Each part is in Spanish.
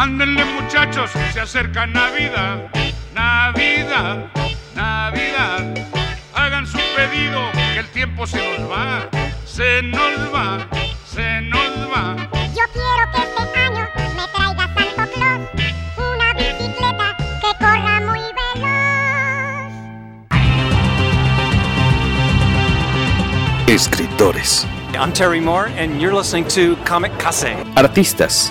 Ándenle muchachos, se acerca Navidad, Navidad, Navidad. Hagan su pedido, que el tiempo se nos va, se nos va, se nos va. Yo quiero que este año me traiga Santo Claus una bicicleta que corra muy veloz. Escritores. I'm Terry Moore, and you're listening to Comic Case. Artistas.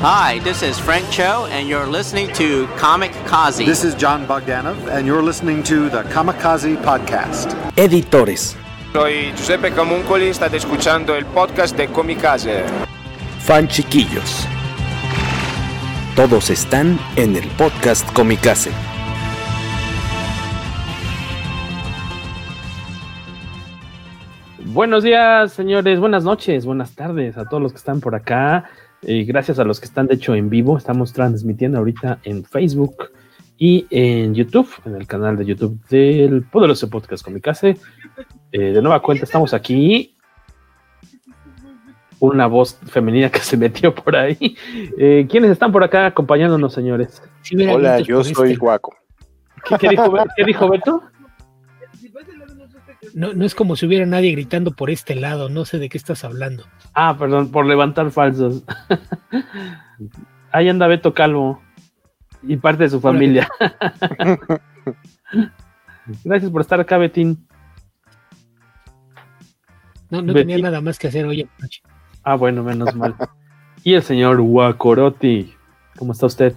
Hi, this is Frank Cho, and you're listening to Comic Kazi. This is John Bogdanov, and you're listening to the Kamikaze Podcast. Editores. Soy Giuseppe Camuncoli, state escuchando el podcast de Comicase. Fan chiquillos. Todos están en el podcast Comicase. Buenos días, señores. Buenas noches, buenas tardes a todos los que están por acá. Eh, gracias a los que están de hecho en vivo. Estamos transmitiendo ahorita en Facebook y en YouTube, en el canal de YouTube del Poderoso Podcast Comicase. Eh, de nueva cuenta, estamos aquí. Una voz femenina que se metió por ahí. Eh, ¿Quiénes están por acá acompañándonos, señores? Sí, Hola, yo soy este. Guaco. ¿Qué, qué, dijo, ¿Qué dijo Beto? No, no es como si hubiera nadie gritando por este lado, no sé de qué estás hablando. Ah, perdón, por levantar falsos. Ahí anda Beto Calvo y parte de su familia. Gracias por estar acá, Betín. No, no tenía nada más que hacer hoy. Ah, bueno, menos mal. Y el señor Guacoroti, ¿cómo está usted?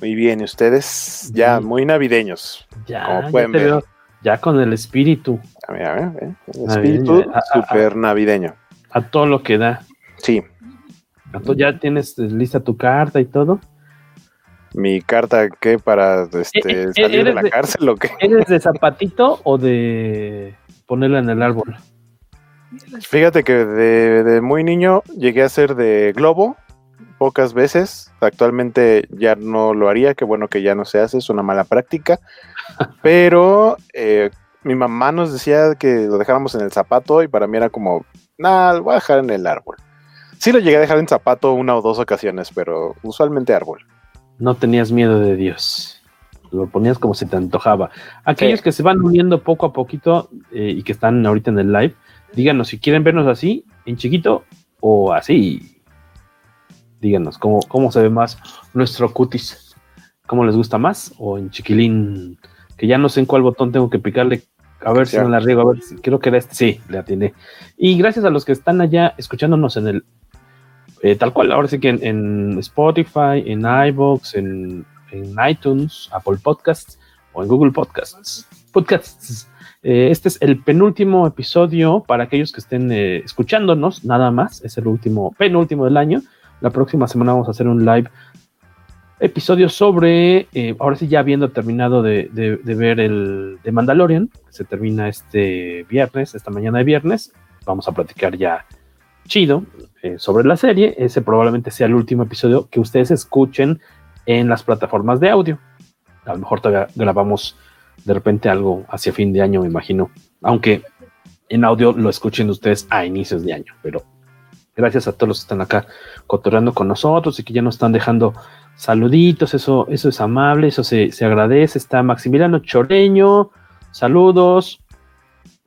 Muy bien, ¿y ustedes? Ya, muy navideños. Ya, como pueden ya ver. Veo, ya con el espíritu. A ver, a ver, ¿eh? El espíritu súper navideño. A todo lo que da. Sí. ¿Ya tienes lista tu carta y todo? ¿Mi carta qué? ¿Para este, salir de la de, cárcel o qué? ¿Eres de zapatito o de ponerla en el árbol? Fíjate que de, de, muy niño llegué a ser de globo pocas veces. Actualmente ya no lo haría, qué bueno que ya no se hace, es una mala práctica. Pero eh, mi mamá nos decía que lo dejáramos en el zapato y para mí era como, nada, lo voy a dejar en el árbol. Sí lo llegué a dejar en zapato una o dos ocasiones, pero usualmente árbol. No tenías miedo de Dios. Lo ponías como se te antojaba. Aquellos sí. que se van uniendo poco a poquito eh, y que están ahorita en el live, díganos si quieren vernos así, en chiquito o así. Díganos cómo, cómo se ve más nuestro cutis. ¿Cómo les gusta más? O en chiquilín, que ya no sé en cuál botón tengo que picarle a ver si no la riego, a ver si creo que era este. Sí, le atiné. Y gracias a los que están allá escuchándonos en el. Eh, tal cual, ahora sí que en, en Spotify, en iBox, en, en, iTunes, Apple Podcasts o en Google Podcasts. Podcasts. Eh, este es el penúltimo episodio para aquellos que estén eh, escuchándonos, nada más. Es el último, penúltimo del año. La próxima semana vamos a hacer un live episodio sobre, eh, ahora sí ya habiendo terminado de, ver el de Mandalorian, se termina este viernes, esta mañana de viernes, vamos a platicar ya chido eh, sobre la serie, ese probablemente sea el último episodio que ustedes escuchen en las plataformas de audio, a lo mejor todavía grabamos de repente algo hacia fin de año, me imagino, aunque en audio lo escuchen ustedes a inicios de año, pero gracias a todos los que están acá cotorreando con nosotros y que ya nos están dejando saluditos, eso, eso es amable, eso se, se, agradece. Está Maximiliano Choreño, saludos.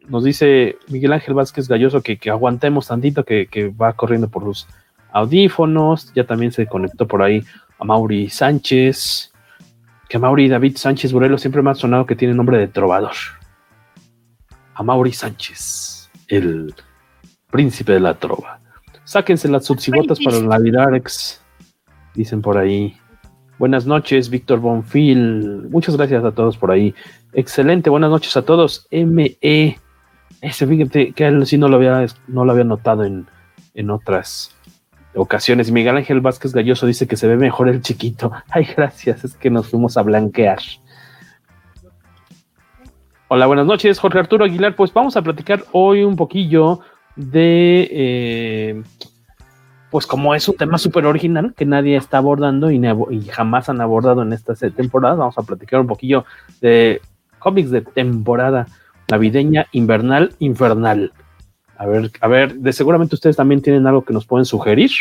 Nos dice Miguel Ángel Vázquez Galloso que, que aguantemos tantito, que, que, va corriendo por los audífonos. Ya también se conectó por ahí a Mauri Sánchez. Que Mauri David Sánchez Burelo siempre me ha sonado que tiene nombre de trovador. A Mauri Sánchez, el príncipe de la trova. Sáquense las subsibotas para la Navidarex, dicen por ahí. Buenas noches, Víctor Bonfil. Muchas gracias a todos por ahí. Excelente, buenas noches a todos. ME. Ese, fíjate que él sí no lo había, no lo había notado en, en otras ocasiones. Miguel Ángel Vázquez Galloso dice que se ve mejor el chiquito. Ay, gracias, es que nos fuimos a blanquear. Hola, buenas noches, Jorge Arturo Aguilar. Pues vamos a platicar hoy un poquillo de, eh, pues como es un tema súper original que nadie está abordando y, jamás han abordado en esta temporada, vamos a platicar un poquillo de cómics de temporada navideña, invernal, infernal. A ver, a ver, de seguramente ustedes también tienen algo que nos pueden sugerir.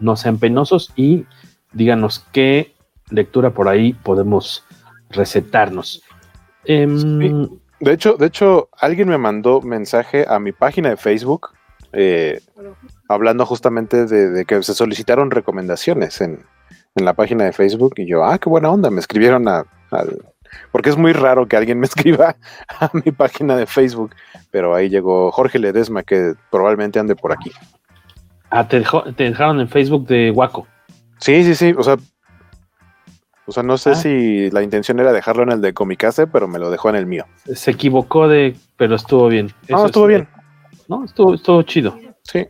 No sean penosos y díganos qué lectura por ahí podemos recetarnos. Sí. De hecho, de hecho, alguien me mandó mensaje a mi página de Facebook eh, hablando justamente de, de, que se solicitaron recomendaciones en, en, la página de Facebook y yo, ah, qué buena onda, me escribieron a, al, porque es muy raro que alguien me escriba a mi página de Facebook, pero ahí llegó Jorge Ledesma, que probablemente ande por aquí. Ah, te, dejó, te dejaron en Facebook de Waco. Sí, sí, sí, o sea, o sea, no sé ah. si la intención era dejarlo en el de Comicase, pero me lo dejó en el mío. Se equivocó de, pero estuvo bien. No, estuvo es, bien. No, estuvo, estuvo chido. Sí.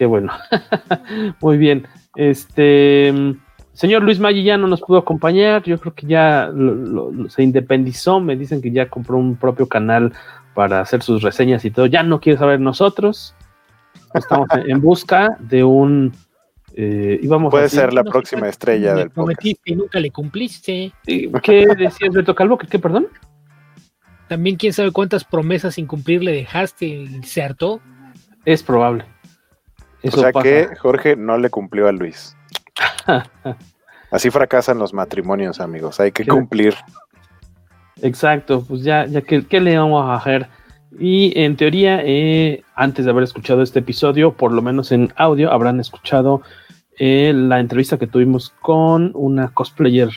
Qué bueno. Muy bien. Este, señor Luis Maggi ya no nos pudo acompañar. Yo creo que ya lo, lo, se independizó. Me dicen que ya compró un propio canal para hacer sus reseñas y todo. Ya no quiere saber nosotros. Estamos en busca de un eh, íbamos Puede a ser la próxima estrella del prometiste y nunca le cumpliste. ¿Qué decías, Beto Calvo? ¿Qué, qué, perdón? También quién sabe cuántas promesas sin cumplir le dejaste y se hartó. Es probable. Eso o sea pasa. que Jorge no le cumplió a Luis. Así fracasan los matrimonios, amigos. Hay que cumplir. Exacto, pues ya, ya que, ¿qué le vamos a hacer? Y en teoría, eh, antes de haber escuchado este episodio, por lo menos en audio, habrán escuchado eh, la entrevista que tuvimos con una cosplayer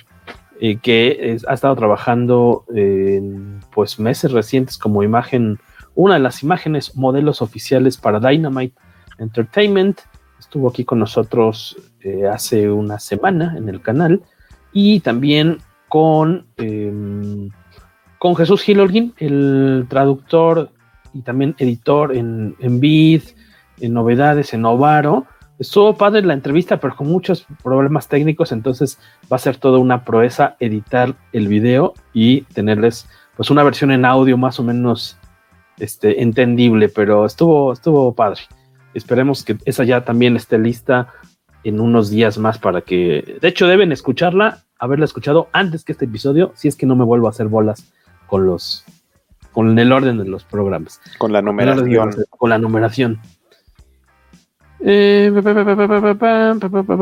eh, que es, ha estado trabajando en pues meses recientes como imagen, una de las imágenes modelos oficiales para Dynamite Entertainment. Estuvo aquí con nosotros eh, hace una semana en el canal y también con em, con Jesús Gil el traductor y también editor en, en Vid, en Novedades, en Novaro. Estuvo padre la entrevista, pero con muchos problemas técnicos, entonces va a ser toda una proeza editar el video y tenerles pues una versión en audio más o menos este, entendible, pero estuvo, estuvo padre. Esperemos que esa ya también esté lista en unos días más para que, de hecho, deben escucharla, haberla escuchado antes que este episodio, si es que no me vuelvo a hacer bolas con los con el orden de los programas. Con la numeración. Con la numeración. Eh,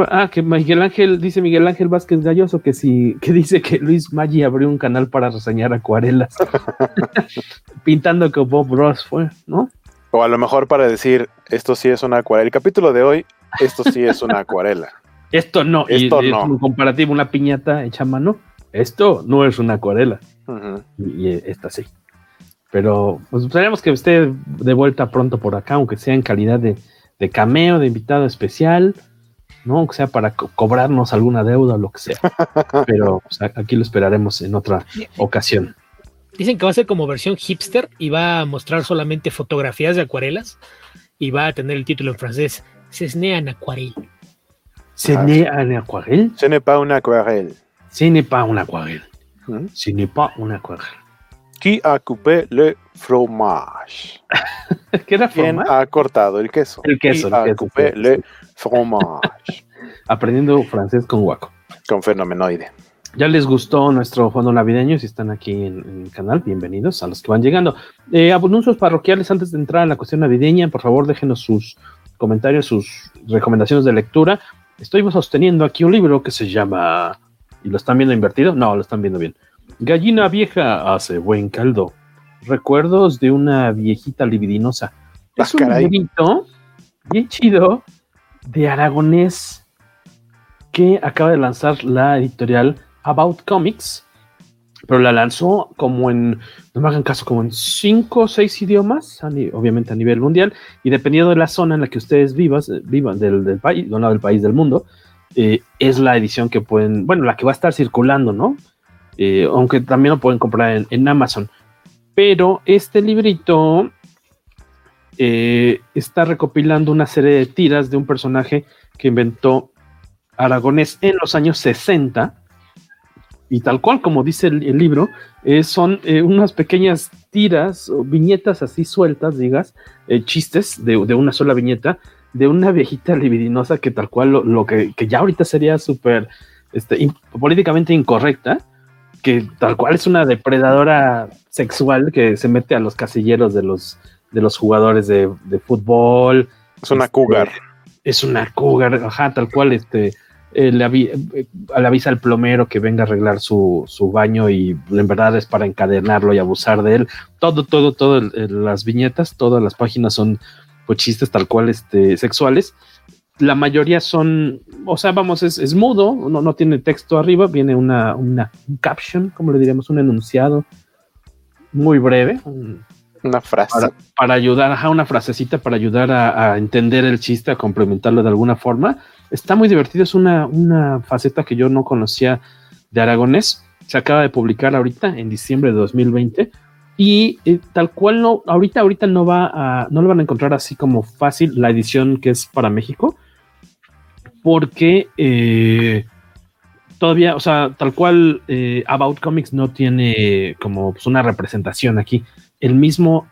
ah, que Miguel Ángel, dice Miguel Ángel Vázquez Galloso que sí, que dice que Luis Maggi abrió un canal para reseñar acuarelas. Pintando que Bob Ross fue, ¿no? O a lo mejor para decir, esto sí es una acuarela. El capítulo de hoy, esto sí es una acuarela. esto no, esto y, no. Es un comparativo, una piñata hecha a mano. Esto no es una acuarela. Uh -huh. y, y, esta sí. Pero pues esperemos que esté de vuelta pronto por acá, aunque sea en calidad de, de cameo, de invitado especial, ¿no? Aunque sea para co cobrarnos alguna deuda o lo que sea. Pero pues, aquí lo esperaremos en otra ocasión. Dicen que va a ser como versión hipster y va a mostrar solamente fotografías de acuarelas y va a tener el título en francés Cesné en aquarelle. ¿Cesné en aquarelle? Ce n'est pas une aquarelle. Ce n'est pas une aquarelle. Ce n'est pas une aquarelle. Qui a coupé le fromage? ¿Qué era ¿Quién fromage? ha cortado el queso? El queso. Qui el a queso, coupé sí. le fromage? Aprendiendo francés con Waco. Con fenomenoide. Ya les gustó nuestro fondo navideño, si están aquí en, en, el canal, bienvenidos a los que van llegando. Eh, anuncios parroquiales antes de entrar a la cuestión navideña, por favor déjenos sus comentarios, sus recomendaciones de lectura. Estoy sosteniendo aquí un libro que se llama, ¿y lo están viendo invertido? No, lo están viendo bien. Gallina vieja hace buen caldo. Recuerdos de una viejita libidinosa. Ah, es un librito bien chido de aragonés que acaba de lanzar la editorial About Comics, pero la lanzó como en, no me hagan caso, como en cinco o seis idiomas, obviamente a nivel mundial, y dependiendo de la zona en la que ustedes vivas, eh, vivan del, del país, del país del mundo, eh, es la edición que pueden, bueno, la que va a estar circulando, ¿no? Eh, aunque también lo pueden comprar en, en Amazon. Pero este librito está recopilando una serie de tiras de un personaje que inventó Aragonés en los años 60 Y tal cual, como dice el, el libro, eh, son eh, unas pequeñas tiras o viñetas así sueltas, digas, eh, chistes de, de, una sola viñeta, de una viejita libidinosa que tal cual lo, lo que, que, ya ahorita sería súper este, in, políticamente incorrecta, que tal cual es una depredadora sexual que se mete a los casilleros de los, de los jugadores de, de fútbol. Es una este, cougar. Es una cougar, ajá, tal cual, este eh, le, avi eh, le, avisa al plomero que venga a arreglar su, su, baño y en verdad es para encadenarlo y abusar de él. Todo, todo, todo, el, el, las viñetas, todas las páginas son pues, chistes tal cual este, sexuales. La mayoría son, o sea, vamos, es, es mudo, no, no, tiene texto arriba, viene una, una un caption, como le diríamos, un enunciado muy breve. Un, una frase. Para, para ayudar, ajá, una frasecita para ayudar a, a entender el chiste, a complementarlo de alguna forma está muy divertido, es una, una faceta que yo no conocía de Aragonés. Se acaba de publicar ahorita en diciembre de 2020 y eh, tal cual no, ahorita, ahorita no va a, no lo van a encontrar así como fácil la edición que es para México, porque eh, todavía, o sea, tal cual eh, About Comics no tiene como pues, una representación aquí. El mismo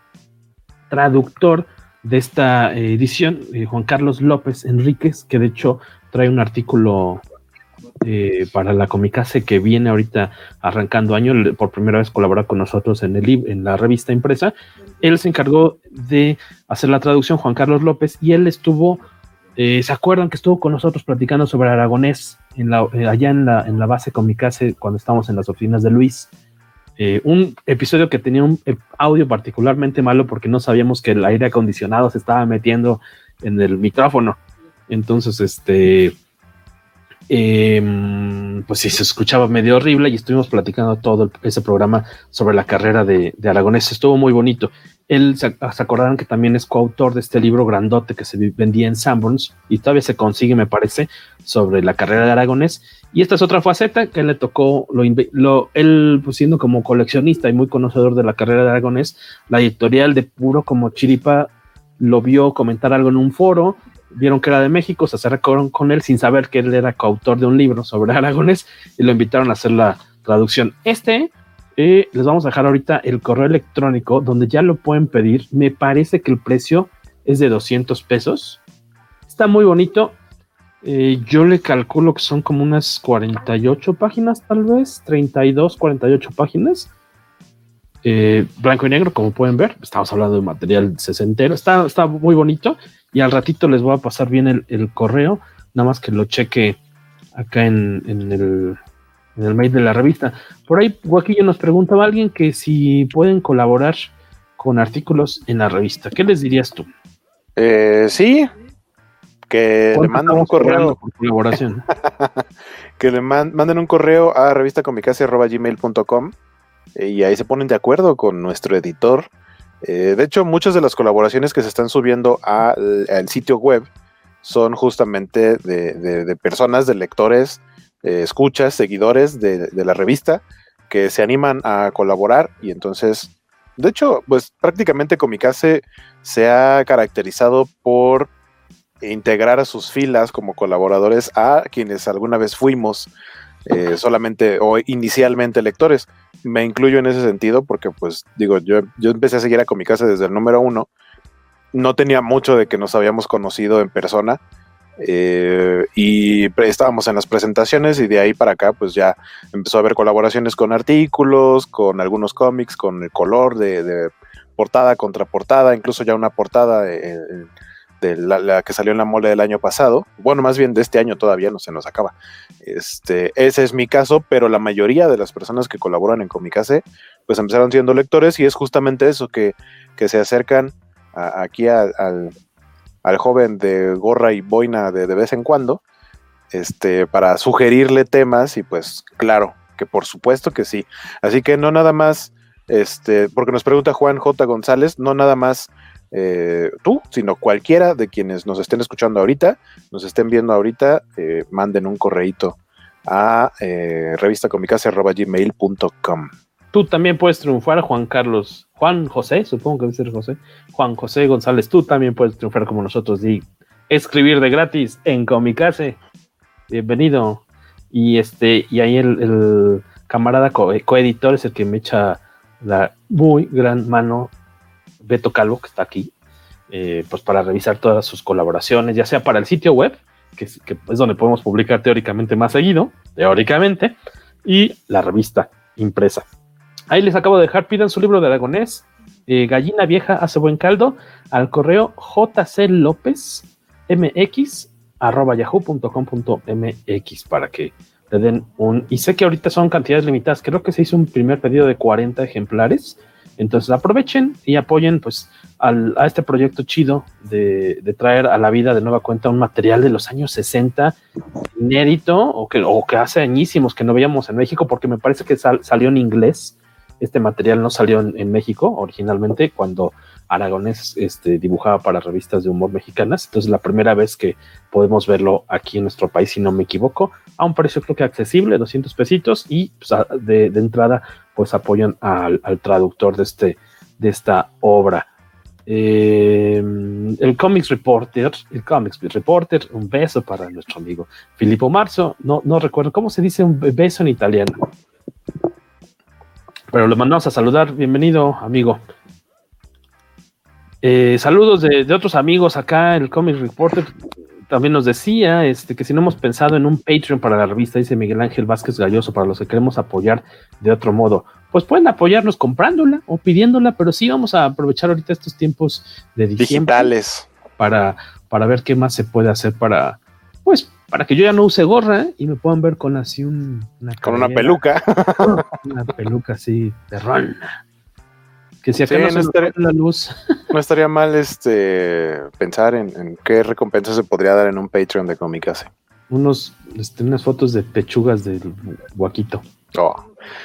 traductor de esta edición, eh, Juan Carlos López Enríquez, que de hecho trae un artículo eh, para la Comicase que viene ahorita arrancando año, por primera vez colabora con nosotros en, el, en la revista impresa. Él se encargó de hacer la traducción, Juan Carlos López, y él estuvo, eh, ¿se acuerdan que estuvo con nosotros platicando sobre aragonés en la, allá en la, en la base Comicase cuando estábamos en las oficinas de Luis? Eh, un episodio que tenía un audio particularmente malo porque no sabíamos que el aire acondicionado se estaba metiendo en el micrófono. Entonces, este, eh, pues sí, se escuchaba medio horrible y estuvimos platicando todo ese programa sobre la carrera de, de Aragonés. Estuvo muy bonito. Él se, se, acordaron que también es coautor de este libro grandote que se vendía en Sanborns y todavía se consigue, me parece, sobre la carrera de Aragonés. Y esta es otra faceta que le tocó, lo, lo, él pues siendo como coleccionista y muy conocedor de la carrera de Aragonés, la editorial de puro como chiripa lo vio comentar algo en un foro, vieron que era de México, se acercaron con él sin saber que él era coautor de un libro sobre Aragonés y lo invitaron a hacer la traducción. Este, eh, les vamos a dejar ahorita el correo electrónico donde ya lo pueden pedir. Me parece que el precio es de 200 pesos. Está muy bonito. Eh, yo le calculo que son como unas 48 páginas, tal vez, 32, 48 páginas. Eh, blanco y negro, como pueden ver, estamos hablando de material sesentero, está, está muy bonito y al ratito les voy a pasar bien el, el correo, nada más que lo cheque acá en, en, el, en, el, mail de la revista. Por ahí, Guaquillo nos preguntaba a alguien que si pueden colaborar con artículos en la revista. ¿Qué les dirías tú? Eh, sí, que le manden un correo. Colaboración? que le man, manden un correo a revistacomicase.gmail.com y ahí se ponen de acuerdo con nuestro editor. Eh, de hecho, muchas de las colaboraciones que se están subiendo al, sitio web son justamente de, de, de personas, de lectores, eh, escuchas, seguidores de, de, la revista que se animan a colaborar y entonces, de hecho, pues prácticamente Comicase se ha caracterizado por integrar a sus filas como colaboradores a quienes alguna vez fuimos eh, solamente o inicialmente lectores. Me incluyo en ese sentido porque, pues, digo, yo, yo empecé a seguir a Comicase desde el número uno. No tenía mucho de que nos habíamos conocido en persona. Eh, y estábamos en las presentaciones y de ahí para acá pues ya empezó a haber colaboraciones con artículos, con algunos cómics, con el color de, de portada contra portada, incluso ya una portada en, de la, que salió en la mole del año pasado, bueno, más bien de este año todavía no se nos acaba. Este, ese es mi caso, pero la mayoría de las personas que colaboran en Comicase, pues empezaron siendo lectores y es justamente eso, que, que se acercan aquí al, al, joven de gorra y boina de, de vez en cuando, este, para sugerirle temas y pues claro, que por supuesto que sí. Así que no nada más, este, porque nos pregunta Juan J. González, no nada más eh, tú, sino cualquiera de quienes nos estén escuchando ahorita, nos estén viendo ahorita, eh, manden un correíto a eh, revistacomicase.gmail.com. Tú también puedes triunfar, Juan Carlos, Juan José, supongo que debe ser José, Juan José González, tú también puedes triunfar como nosotros y escribir de gratis en Comicase. Bienvenido. Y este, y ahí el, camarada co- coeditor es el que me echa la muy gran mano Beto Calvo, que está aquí, eh, pues para revisar todas sus colaboraciones, ya sea para el sitio web, que es, donde podemos publicar teóricamente más seguido, teóricamente, y la revista impresa. Ahí les acabo de dejar, pidan su libro de aragonés, eh, Gallina Vieja hace buen caldo, al correo jclopezmx arroba yahoo.com.mx para que le den un... Y sé que ahorita son cantidades limitadas, creo que se hizo un primer pedido de 40 ejemplares, entonces aprovechen y apoyen pues al- a este proyecto chido de, de traer a la vida de nueva cuenta un material de los años 60 inédito o que, o que hace añísimos que no veíamos en México porque me parece que sal- salió en inglés. Este material no salió en, en México originalmente cuando Aragonés este, dibujaba para revistas de humor mexicanas. Entonces la primera vez que podemos verlo aquí en nuestro país, si no me equivoco, a un precio creo que accesible, 200 pesitos y pues, de, de entrada pues apoyan al, traductor de, este, de esta obra. Eh, el Comics Reporter, el Comics Reporter, un beso para nuestro amigo Filippo Marzo. No, no recuerdo cómo se dice un beso en italiano. Pero lo mandamos a saludar. Bienvenido, amigo. Eh, saludos de, de otros amigos acá. El Comics Reporter también nos decía este, que si no hemos pensado en un Patreon para la revista, dice Miguel Ángel Vázquez Galloso, para los que queremos apoyar de otro modo, pues pueden apoyarnos comprándola o pidiéndola, pero sí vamos a aprovechar ahorita estos tiempos de diciembre Digitales. para, para ver qué más se puede hacer para, pues, para que yo ya no use gorra ¿eh? y me puedan ver con así un, una Con una peluca. una peluca así de rol. Que si acá Sí, no estaría- pone la luz. No estaría mal este pensar en, en qué recompensa se podría dar en un Patreon de Comicase. unos, este, unas fotos de pechugas del guaquito. Oh.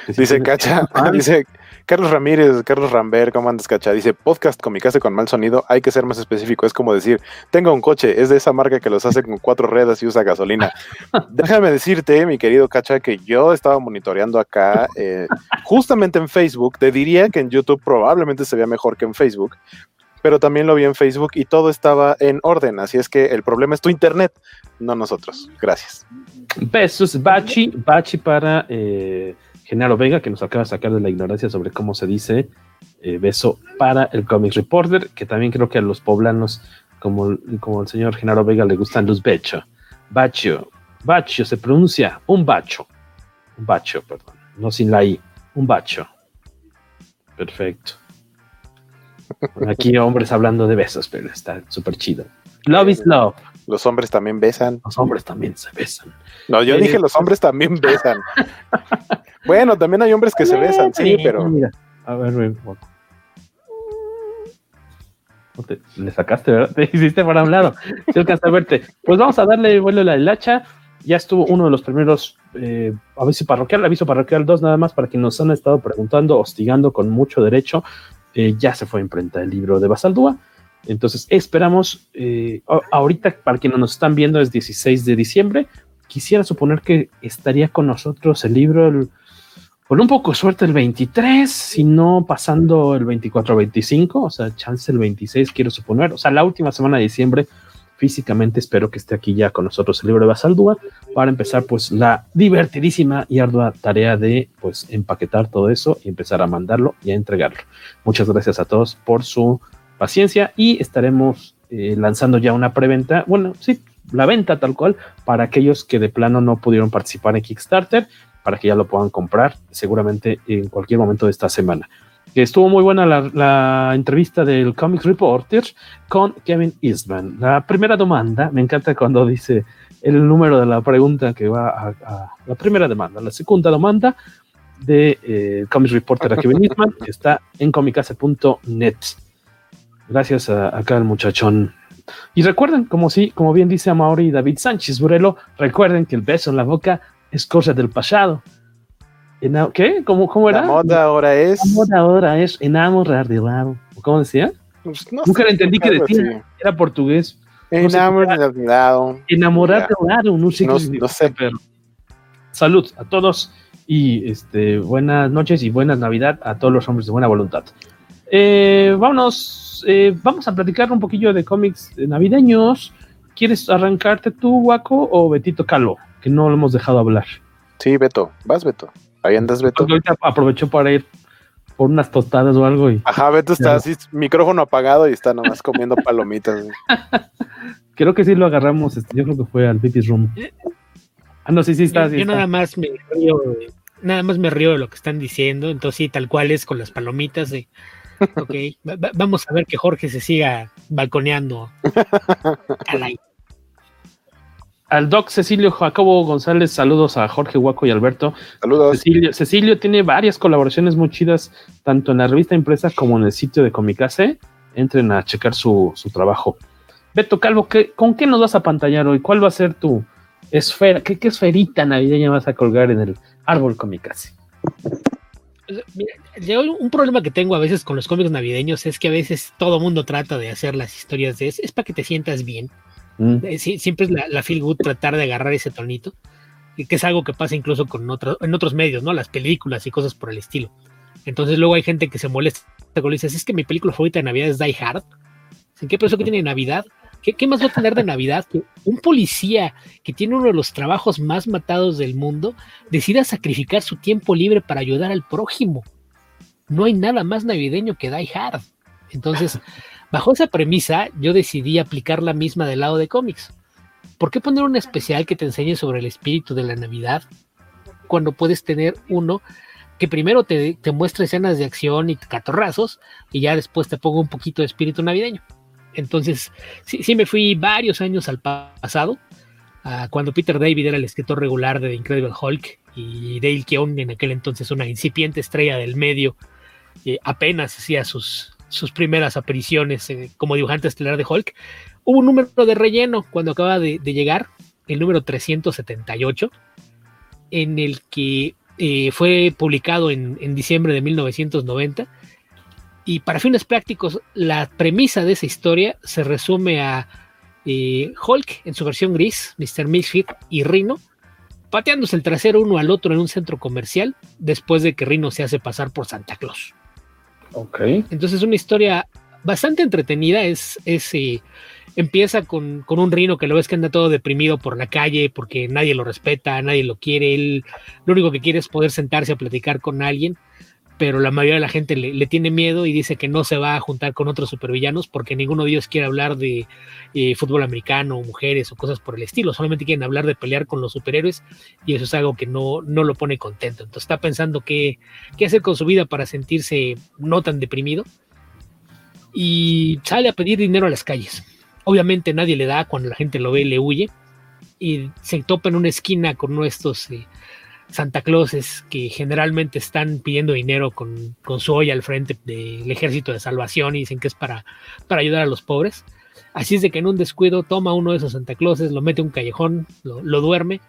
Dice Cacha, Ah, dice Carlos Ramírez, Carlos Rambert, ¿cómo andas, Cacha? Dice podcast Comicase con mal sonido, hay que ser más específico. Es como decir, tengo un coche, es de esa marca que los hace con cuatro ruedas y usa gasolina. Déjame decirte, mi querido Cacha, que yo estaba monitoreando acá, eh, justamente en Facebook, te diría que en YouTube probablemente se vea mejor que en Facebook, pero también lo vi en Facebook y todo estaba en orden. Así es que el problema es tu internet, no nosotros. Gracias. Besos, Bachi, Bachi para eh, Genaro Vega, que nos acaba de sacar de la ignorancia sobre cómo se dice. eh, beso para el Comic Reporter, que también creo que a los poblanos, como, como el señor Genaro Vega, le gustan los becho. Bacho, bacho, se pronuncia un bacho. Un bacho, perdón, no sin la I, un bacho. Perfecto. Aquí hombres hablando de besos, pero está súper chido. Love is love. Los hombres también besan. Los hombres también se besan. No, yo Eh, dije los hombres también besan. bueno, también hay hombres que se besan, sí, pero Mira, a ver, ven, te- le sacaste, ¿verdad? Te hiciste para un lado. Se alcanza a verte. Pues vamos a darle vuelo a la hilacha. Ya estuvo uno de los primeros eh, aviso parroquial, aviso parroquial 2 nada más para quienes nos han estado preguntando, hostigando con mucho derecho. Eh, ya se fue a imprenta el libro de Basaldúa. Entonces esperamos, eh, ahorita para quienes nos están viendo es 16 de diciembre. Quisiera suponer que estaría con nosotros el libro con un poco de suerte el 23, si no pasando el 24-25, o sea, chance el 26 quiero suponer, o sea, la última semana de diciembre físicamente espero que esté aquí ya con nosotros el libro de Basaldúa para empezar pues la divertidísima y ardua tarea de pues empaquetar todo eso y empezar a mandarlo y a entregarlo. Muchas gracias a todos por su paciencia y estaremos eh, lanzando ya una preventa, bueno, sí, la venta tal cual para aquellos que de plano no pudieron participar en Kickstarter para que ya lo puedan comprar seguramente en cualquier momento de esta semana. Estuvo muy buena la, entrevista del Comics Reporter con Kevin Eastman. La primera demanda, me encanta cuando dice el número de la pregunta que va a, la primera demanda. La segunda demanda de eh, Comics Reporter a Kevin Eastman que está en comicase.net. Gracias a acá al muchachón. Y recuerden, como sí, como bien dice Amaury David Sánchez Burelo, recuerden que el beso en la boca es cosa del pasado. ¿Qué? ¿Cómo, cómo era? la moda ahora es. La moda ahora es enamorar de lado. ¿Cómo decía? pues, no Nunca sé, le entendí que decía. Era portugués. Enamorar de lado. Enamorar de lado, no sé qué No- sé. pero salud a todos y este buenas noches y buenas Navidad a todos los hombres de buena voluntad. Eh, vámonos, eh, vamos a platicar un poquillo de cómics navideños. ¿Quieres arrancarte tú, Waco, o Betito Calvo? Que no lo hemos dejado hablar. Sí, Beto, vas, Beto. Ahí andas, Beto. Ahorita aprovechó para ir por unas tostadas o algo. Y... Ajá, Beto está así, micrófono apagado y está nomás comiendo palomitas. creo que sí lo agarramos, este, yo creo que fue al Pipis Room. Ah, no, sí, sí está. Yo, nada más me río, nada más me río de lo que están diciendo, entonces sí, tal cual es con las palomitas de, ok, vamos a ver que Jorge se siga balconeando al aire. Al doc Cecilio Jacobo González, saludos a Jorge Huaco y Alberto. Saludos. Cecilio, Cecilio tiene varias colaboraciones muy chidas, tanto en la revista impresa como en el sitio de Comicase. Entren a checar su, su trabajo. Beto Calvo, ¿qué, ¿con qué nos vas a pantallar hoy? ¿Cuál va a ser tu esfera? ¿Qué, qué esferita navideña vas a colgar en el árbol Comicase? Mira, un problema que tengo a veces con los cómics navideños es que a veces todo mundo trata de hacer las historias de es, es para que te sientas bien. Mm. Eh, siempre es la, feel good tratar de agarrar ese tonito, y que es algo que pasa incluso con otro, en otros medios, ¿no? Las películas y cosas por el estilo. Entonces luego hay gente que se molesta cuando dices, es que mi película favorita de Navidad es Die Hard. ¿En qué eso que tiene Navidad? ¿Qué, ¿Qué, más va a tener de Navidad que un policía que tiene uno de los trabajos más matados del mundo decida sacrificar su tiempo libre para ayudar al prójimo? No hay nada más navideño que Die Hard. Entonces, Bajo esa premisa, yo decidí aplicar la misma del lado de cómics. ¿Por qué poner un especial que te enseñe sobre el espíritu de la Navidad cuando puedes tener uno que primero te, muestre escenas de acción y catorrazos y ya después te pongo un poquito de espíritu navideño? Entonces, sí, me fui varios años al pasado, cuando Peter David era el escritor regular de The Incredible Hulk y Dale Keown, en aquel entonces una incipiente estrella del medio, eh, apenas hacía sus, sus primeras apariciones eh, como dibujante estelar de Hulk, hubo un número de relleno cuando acaba de, llegar, el número 378, en el que eh, fue publicado en, diciembre de 1990. Y para fines prácticos, la premisa de esa historia se resume a eh, Hulk en su versión gris, Mr. Misfit y Rhino, pateándose el trasero uno al otro en un centro comercial después de que Rhino se hace pasar por Santa Claus. Ok. Entonces es una historia bastante entretenida. Es, eh, empieza con, un rino que lo ves que anda todo deprimido por la calle porque nadie lo respeta, nadie lo quiere. Él lo único que quiere es poder sentarse a platicar con alguien pero la mayoría de la gente le, tiene miedo y dice que no se va a juntar con otros supervillanos porque ninguno de ellos quiere hablar de eh, fútbol americano, mujeres o cosas por el estilo, solamente quieren hablar de pelear con los superhéroes y eso es algo que no, no lo pone contento. Entonces está pensando qué, qué hacer con su vida para sentirse no tan deprimido y sale a pedir dinero a las calles. Obviamente nadie le da, cuando la gente lo ve le huye y se topa en una esquina con nuestros Santa Clauses que generalmente están pidiendo dinero con, su olla al frente del ejército de salvación y dicen que es para, para ayudar a los pobres. Así es de que en un descuido toma uno de esos Santa Clauses, lo mete a un callejón, lo, duerme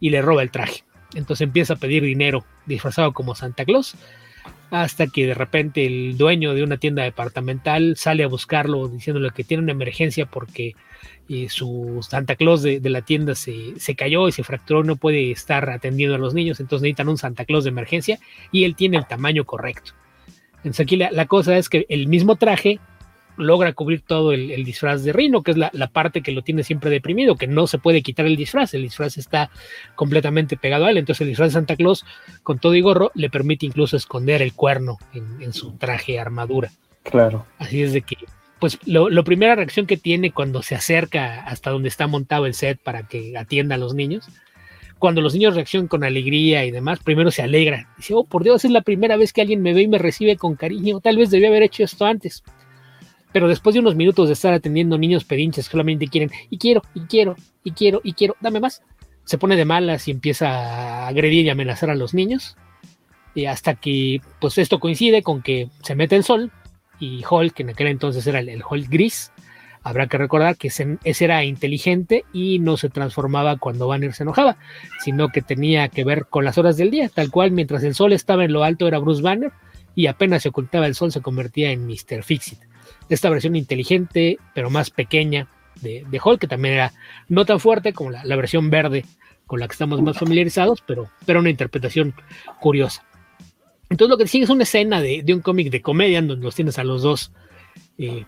y le roba el traje. Entonces empieza a pedir dinero disfrazado como Santa Claus hasta que de repente el dueño de una tienda departamental sale a buscarlo diciéndole que tiene una emergencia porque y su Santa Claus de, la tienda se, cayó y se fracturó, no puede estar atendiendo a los niños, entonces necesitan un Santa Claus de emergencia y él tiene el tamaño correcto. Entonces aquí la, cosa es que el mismo traje logra cubrir todo el, disfraz de Rino, que es la, parte que lo tiene siempre deprimido, que no se puede quitar el disfraz, el disfraz está completamente pegado a él, entonces el disfraz de Santa Claus con todo y gorro le permite incluso esconder el cuerno en, en su traje armadura. Claro. Así es de que pues lo, primera reacción que tiene cuando se acerca hasta donde está montado el set para que atienda a los niños, cuando los niños reaccionan con alegría y demás, primero se alegra. Dice, oh, por Dios, es la primera vez que alguien me ve y me recibe con cariño. Tal vez debía haber hecho esto antes. Pero después de unos minutos de estar atendiendo niños pedinches solamente quieren, y quiero, y quiero, y quiero, y quiero, dame más, se pone de malas y empieza a agredir y amenazar a los niños. Y hasta que, pues esto coincide con que se mete el sol, y Hulk, que en aquel entonces era el, Hulk gris. Habrá que recordar que ese, era inteligente y no se transformaba cuando Banner se enojaba, sino que tenía que ver con las horas del día, tal cual mientras el sol estaba en lo alto era Bruce Banner y apenas se ocultaba el sol se convertía en Mr. Fixit. Esta versión inteligente, pero más pequeña de, Hulk, que también era no tan fuerte como la, versión verde con la que estamos más familiarizados, pero, pero una interpretación curiosa. Entonces lo que sigue es una escena de, un cómic de comedia en donde los tienes a los dos eh,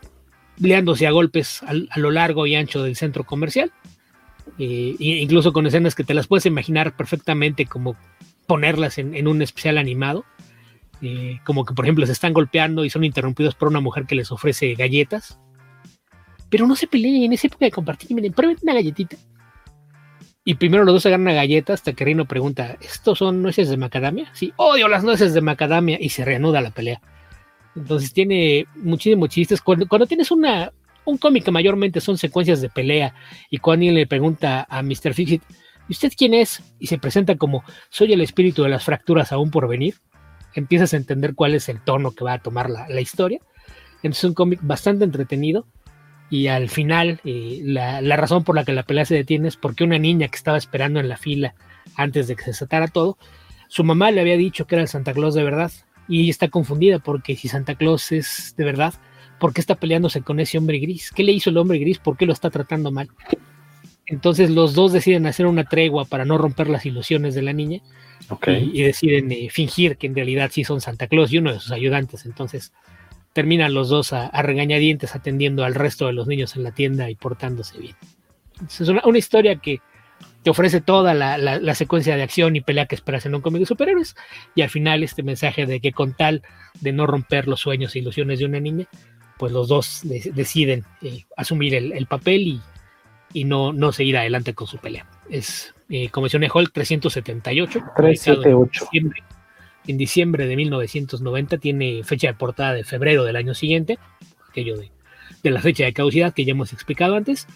a golpes a lo largo y ancho del centro comercial. Eh, incluso con escenas que te las puedes imaginar perfectamente como ponerlas en, un especial animado. Eh, como que, por ejemplo, se están golpeando y son interrumpidos por una mujer que les ofrece galletas. Pero no se peleen en esa época de compartir. Miren, prueben una galletita. Y primero los dos se agarran una galleta hasta que Rino pregunta: ¿Estos son nueces de macadamia? Sí, odio las nueces de macadamia. Y se reanuda la pelea. Entonces tiene muchísimos chistes. Cuando, cuando tienes una, un cómic que mayormente son secuencias de pelea y cuando alguien le pregunta a Mr. Fixit, ¿y usted quién es? Y se presenta como, soy el espíritu de las fracturas aún por venir, empiezas a entender cuál es el tono que va a tomar la, historia. Entonces es un cómic bastante entretenido y al final eh, la, la, razón por la que la pelea se detiene es porque una niña que estaba esperando en la fila antes de que se desatara todo, su mamá le había dicho que era el Santa Claus de verdad y ella está confundida porque si Santa Claus es de verdad, ¿por qué está peleándose con ese hombre gris? ¿Qué le hizo el hombre gris? ¿Por qué lo está tratando mal? Entonces los dos deciden hacer una tregua para no romper las ilusiones de la niña y, deciden eh, fingir que en realidad sí son Santa Claus y uno de sus ayudantes. Entonces terminan los dos a, regañadientes atendiendo al resto de los niños en la tienda y portándose bien. es una, historia que te ofrece toda la, secuencia de acción y pelea que esperas en un cómic de superhéroes y al final este mensaje de que con tal de no romper los sueños e ilusiones de una niña, pues los dos deciden eh, asumir el, papel y, no, no, seguir adelante con su pelea. Es, eh, mencioné, Hulk 378. 378. En diciembre, en diciembre de 1990 tiene fecha de portada de febrero del año siguiente, aquello de, de la fecha de caducidad que ya hemos explicado antes.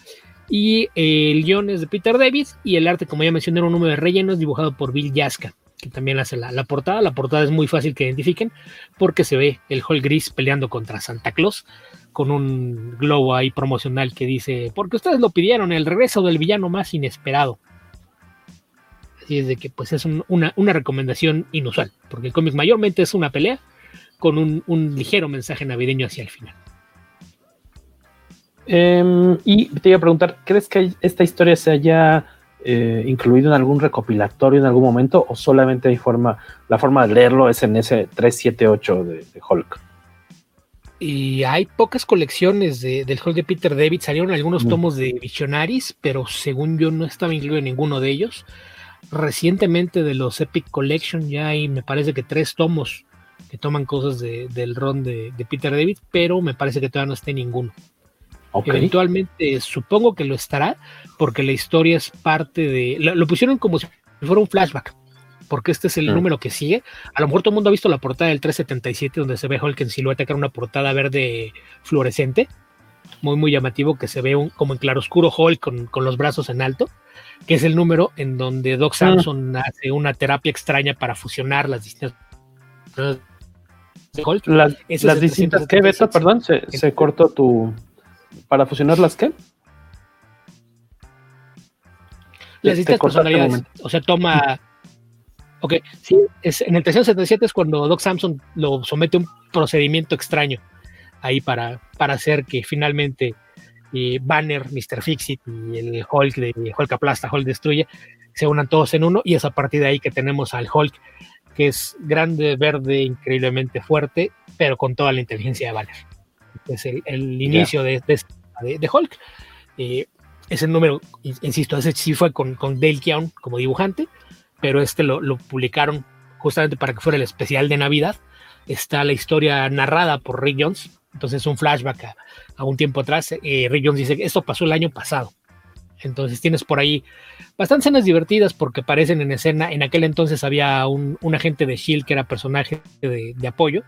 Y el guion es de Peter Davis y el arte, como ya mencioné, era un número de rellenos dibujado por Bill Yaska que también hace la, portada. La portada es muy fácil que identifiquen porque se ve el Hall Gris peleando contra Santa Claus con un globo ahí promocional que dice, porque ustedes lo pidieron, el regreso del villano más inesperado. Así es de que pues es una, recomendación inusual, porque el cómic mayormente es una pelea con un, ligero mensaje navideño hacia el final. Em, y te iba a preguntar, ¿crees que esta historia se haya eh, incluido en algún recopilatorio en algún momento o solamente hay forma, la forma de leerlo es en ese 378 de, de Hulk? Y hay pocas colecciones de, del Hulk de Peter David, salieron algunos mm. tomos de Visionaries, pero según yo no estaba incluido en ninguno de ellos. Recientemente de los Epic Collection ya hay, me parece que tres tomos que toman cosas del ron de, de Peter David, pero me parece que todavía no está en ninguno. Eventualmente supongo que lo estará, porque la historia es parte de. Lo, pusieron como si fuera un flashback, porque este es el número que sigue. A lo mejor todo el mundo ha visto la portada del 377, donde se ve Hulk en silueta, que era una portada verde fluorescente, muy, muy llamativo, que se ve un, como en claroscuro Hulk con, con los brazos en alto, que es el número en donde Doc ah. Samson hace una terapia extraña para fusionar las distintas. Las, las distintas. ¿Qué, Beto? Perdón, se, se cortó tu. ¿Para fusionar las qué? Las distintas personalidades. O sea, toma. Ok, sí, es, en el 377 es cuando Doc Samson lo somete a un procedimiento extraño ahí para, para hacer que finalmente eh, Banner, Mr. Fixit y el Hulk de Hulk aplasta, Hulk destruye, se unan todos en uno y es a partir de ahí que tenemos al Hulk que es grande, verde, increíblemente fuerte, pero con toda la inteligencia de Banner es el, inicio de, de, Hulk. Eh, ese número, insisto, ese sí fue con, con Dale Keown como dibujante, pero este lo, publicaron justamente para que fuera el especial de Navidad. Está la historia narrada por Rick Jones, entonces un flashback a, un tiempo atrás. Eh, Rick Jones dice que esto pasó el año pasado. Entonces tienes por ahí bastantes escenas divertidas porque aparecen en escena. En aquel entonces había un, agente de Shield que era personaje de, de apoyo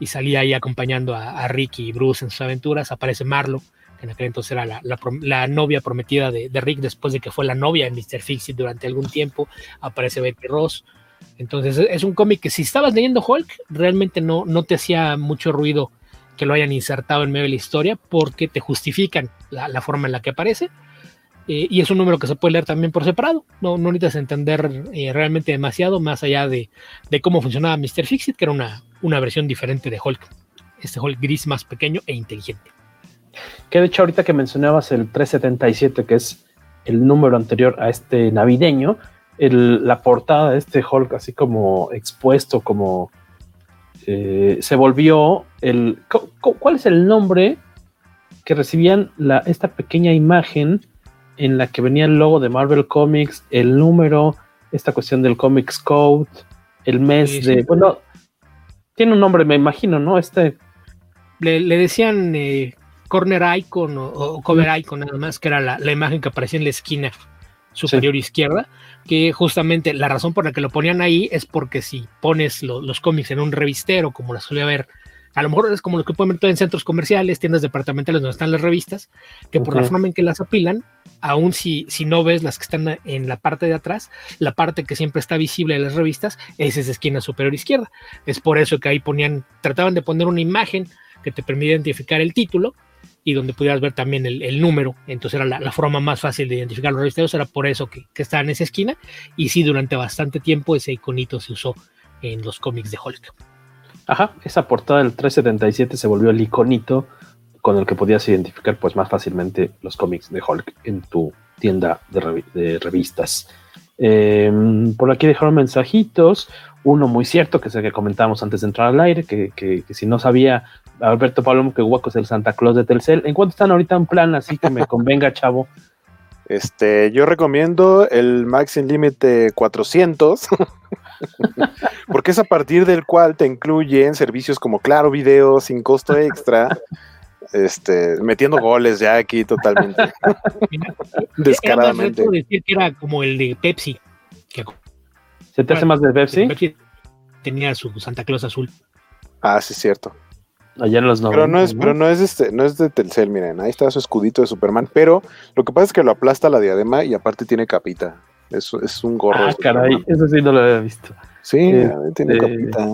y salía ahí acompañando a, Rick y Bruce en sus aventuras. Aparece Marlo, que en aquel entonces era la, novia prometida de, Rick después de que fue la novia de Mr. Fixit durante algún tiempo. Aparece Betty Ross. Entonces es un cómic que si estabas leyendo Hulk, realmente no, no te hacía mucho ruido que lo hayan insertado en medio de la historia porque te justifican la forma en la que aparece eh, y es un número que se puede leer también por separado. No, no necesitas entender eh, realmente demasiado más allá de, cómo funcionaba Mr. Fixit, que era una, una versión diferente de Hulk. Este Hulk gris más pequeño e inteligente. Que de hecho ahorita que mencionabas el 377, que es el número anterior a este navideño, la portada de este Hulk así como expuesto, como eh, se volvió el... ¿Cuál es el nombre que recibían la, esta pequeña imagen en la que venía el logo de Marvel Comics, el número esta cuestión del Comics Code, el mes de, bueno, tiene un nombre, me imagino, ¿no? Este... Le, decían eh, Corner Icon o, Cover Icon nada más, que era la, imagen que aparecía en la esquina superior izquierda, que justamente la razón por la que lo ponían ahí es porque si pones los cómics en un revistero, como la suele haber a lo mejor es como lo que pueden ver en centros comerciales, tiendas departamentales donde están las revistas, que por la forma en que las apilan, aún si, si no ves las que están en la parte de atrás, la parte que siempre está visible de las revistas es esa esquina superior izquierda. Es por eso que ahí ponían, trataban de poner una imagen que te permite identificar el título y donde pudieras ver también el, número. Entonces era la, forma más fácil de identificar los revisteros, era por eso que, que estaba en esa esquina. Y sí, durante bastante tiempo ese iconito se usó en los cómics de Hulk. Ajá, esa portada del 377 se volvió el iconito con el que podías identificar pues más fácilmente los cómics de Hulk en tu tienda de, revistas. Em, por aquí dejaron mensajitos. Uno muy cierto, que es el que comentábamos antes de entrar al aire, que, si no sabía Alberto Palomo que Guaco es el Santa Claus de Telcel. ¿En cuánto están ahorita en plan? Así que me convenga, chavo. Este, yo recomiendo el Maxim Límite 400. porque es a partir del cual te incluyen servicios como Claro Video sin costo extra, este, metiendo goles ya aquí totalmente. Descaradamente. Era decir que era como el de Pepsi. ¿Se te hace más de Pepsi? Tenía su Santa Claus azul. Ah, sí, es cierto. Allá en los Pero no es, pero no es este, no es de Telcel, miren, ahí está su escudito de Superman, pero lo que pasa es que lo aplasta la diadema y aparte tiene capita. Es, es un gorro. Ah, caray, eso sí no lo había visto. Sí, tiene este, capita.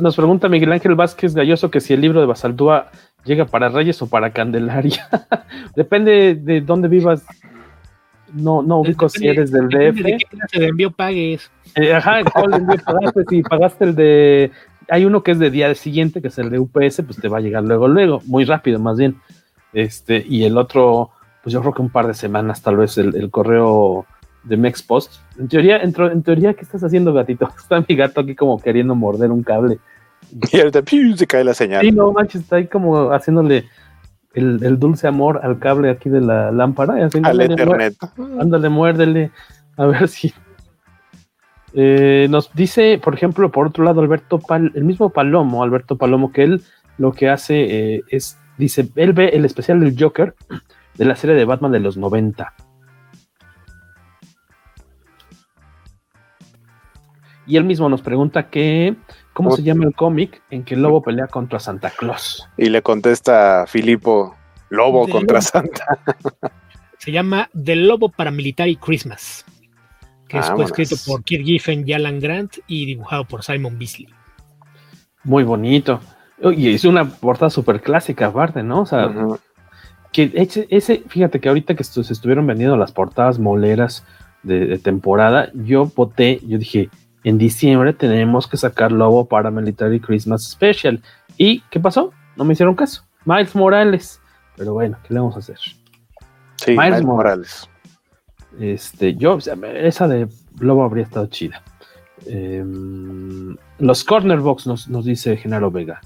Nos, pregunta Miguel Ángel Vázquez Galloso que si el libro de Basaldúa llega para Reyes o para Candelaria. Depende de dónde vivas. No, no ubico si eres del DF. ¿De qué clase de envío pagues? Eh, ajá, ¿cuál envío pagaste? Si pagaste el de. Hay uno que es de día siguiente, que es el de UPS, pues te va a llegar luego, luego, muy rápido más bien. Este, y el otro, pues yo creo que un par de semanas, tal vez el, correo de Mexpost. En teoría, en, en, teoría, ¿qué estás haciendo, gatito? Está mi gato aquí como queriendo morder un cable. Y ahorita se cae la señal. Sí, no manches, está ahí como haciéndole el, dulce amor al cable aquí de la lámpara. al internet. Ándale, muérdele. A ver si. Eh, nos dice, por ejemplo, por otro lado, Alberto Pal, el mismo Palomo, Alberto Palomo, que él lo que hace eh, es, dice, él ve el especial del Joker de la serie de Batman de los 90. Y él mismo nos pregunta que, ¿cómo se llama el cómic en que el lobo pelea contra Santa Claus? Y le contesta Filipo, lobo contra Santa. se llama The Lobo Paramilitary Christmas, que fue escrito por Kirk Giffen y Alan Grant y dibujado por Simon Beasley. Muy bonito. Y es una portada súper clásica aparte, ¿no? O sea, que ese, fíjate que ahorita que se estuvieron vendiendo las portadas moleras de, temporada, yo voté, yo dije, en diciembre tenemos que sacar Lobo para Military Christmas Special. ¿Y qué pasó? No me hicieron caso. Miles Morales. Pero bueno, ¿qué le vamos a hacer? Sí, Miles, Morales. Este, yo, esa de Lobo habría estado chida. Em, los Corner Box nos, nos dice Genaro Vega.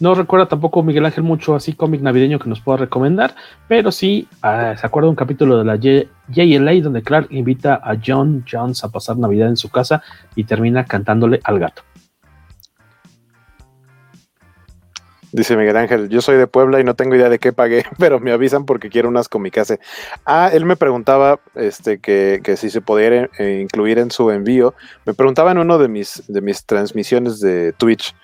No recuerda tampoco Miguel Ángel mucho así cómic navideño que nos pueda recomendar, pero sí ah, se acuerda un capítulo de la JLA donde Clark invita a John Jones a pasar Navidad en su casa y termina cantándole al gato. Dice Miguel Ángel, yo soy de Puebla y no tengo idea de qué pagué, pero me avisan porque quiero unas comicase. Ah, él me preguntaba este, que, si se pudiera eh, incluir en su envío. Me preguntaba en uno de mis, de mis transmisiones de Twitch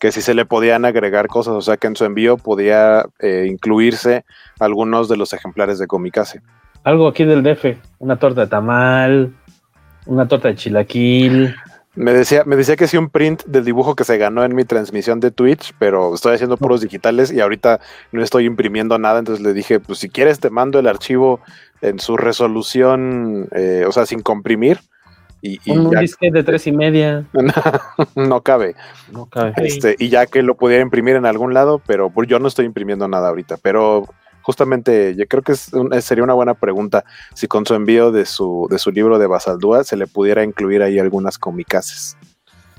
que si se le podían agregar cosas, o sea que en su envío podía eh, incluirse algunos de los ejemplares de Comicase. Algo aquí del DF, una torta de tamal, una torta de chilaquil. Me decía, me decía que sí un print del dibujo que se ganó en mi transmisión de Twitch, pero estoy haciendo puros digitales y ahorita no estoy imprimiendo nada, entonces le dije, pues si quieres te mando el archivo en su resolución, eh, o sea, sin comprimir, un disquete de tres y media. no, cabe. No cabe. Este, y ya que lo pudiera imprimir en algún lado, pero yo no estoy imprimiendo nada ahorita. Pero justamente yo creo que sería una buena pregunta si con su envío de su, de su libro de Basaldúa se le pudiera incluir ahí algunas comicases.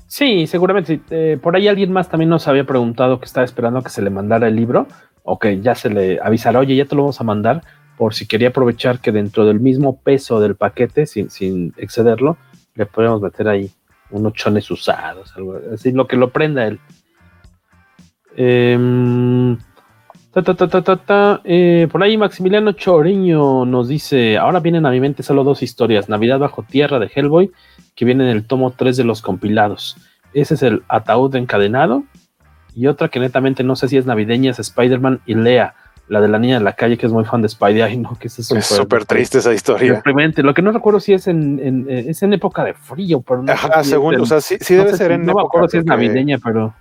Sí, seguramente. Eh, por ahí alguien más también nos había preguntado que estaba esperando que se le mandara el libro o que ya se le avisara, oye, ya te lo vamos a mandar por si quería aprovechar que dentro del mismo peso del paquete, sin, sin excederlo, le podemos meter ahí unos chones usados, algo así, lo que lo prenda él. Em, ta, ta, ta, ta, ta, ta, eh, por ahí Maximiliano Choriño nos dice, ahora vienen a mi mente solo dos historias, Navidad bajo tierra de Hellboy, que viene en el tomo 3 de los compilados. Ese es el ataúd encadenado, y otra que netamente no sé si es navideña, es Spider-Man y Lea, la de la niña de la calle que es muy fan de Spidey. Ay, no, que es súper triste esa historia. Deprimente. Lo que no recuerdo si es en, en, es en época de frío, pero no Ajá, según, es o sea, sí, sí debe sé ser si- en No me acuerdo si es navideña, pero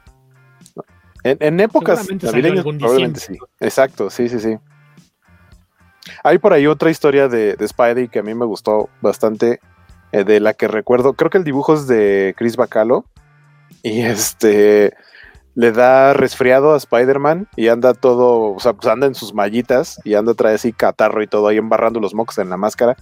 En, en épocas navideñas, probablemente sí. Exacto, sí, sí, sí. Hay por ahí otra historia de, de Spidey que a mí me gustó bastante, eh, de la que recuerdo, creo que el dibujo es de Chris Bacalo, y este le da resfriado a Spider-Man y anda todo, o sea, pues anda en sus mallitas y anda trae así catarro y todo ahí embarrando los mocos en la máscara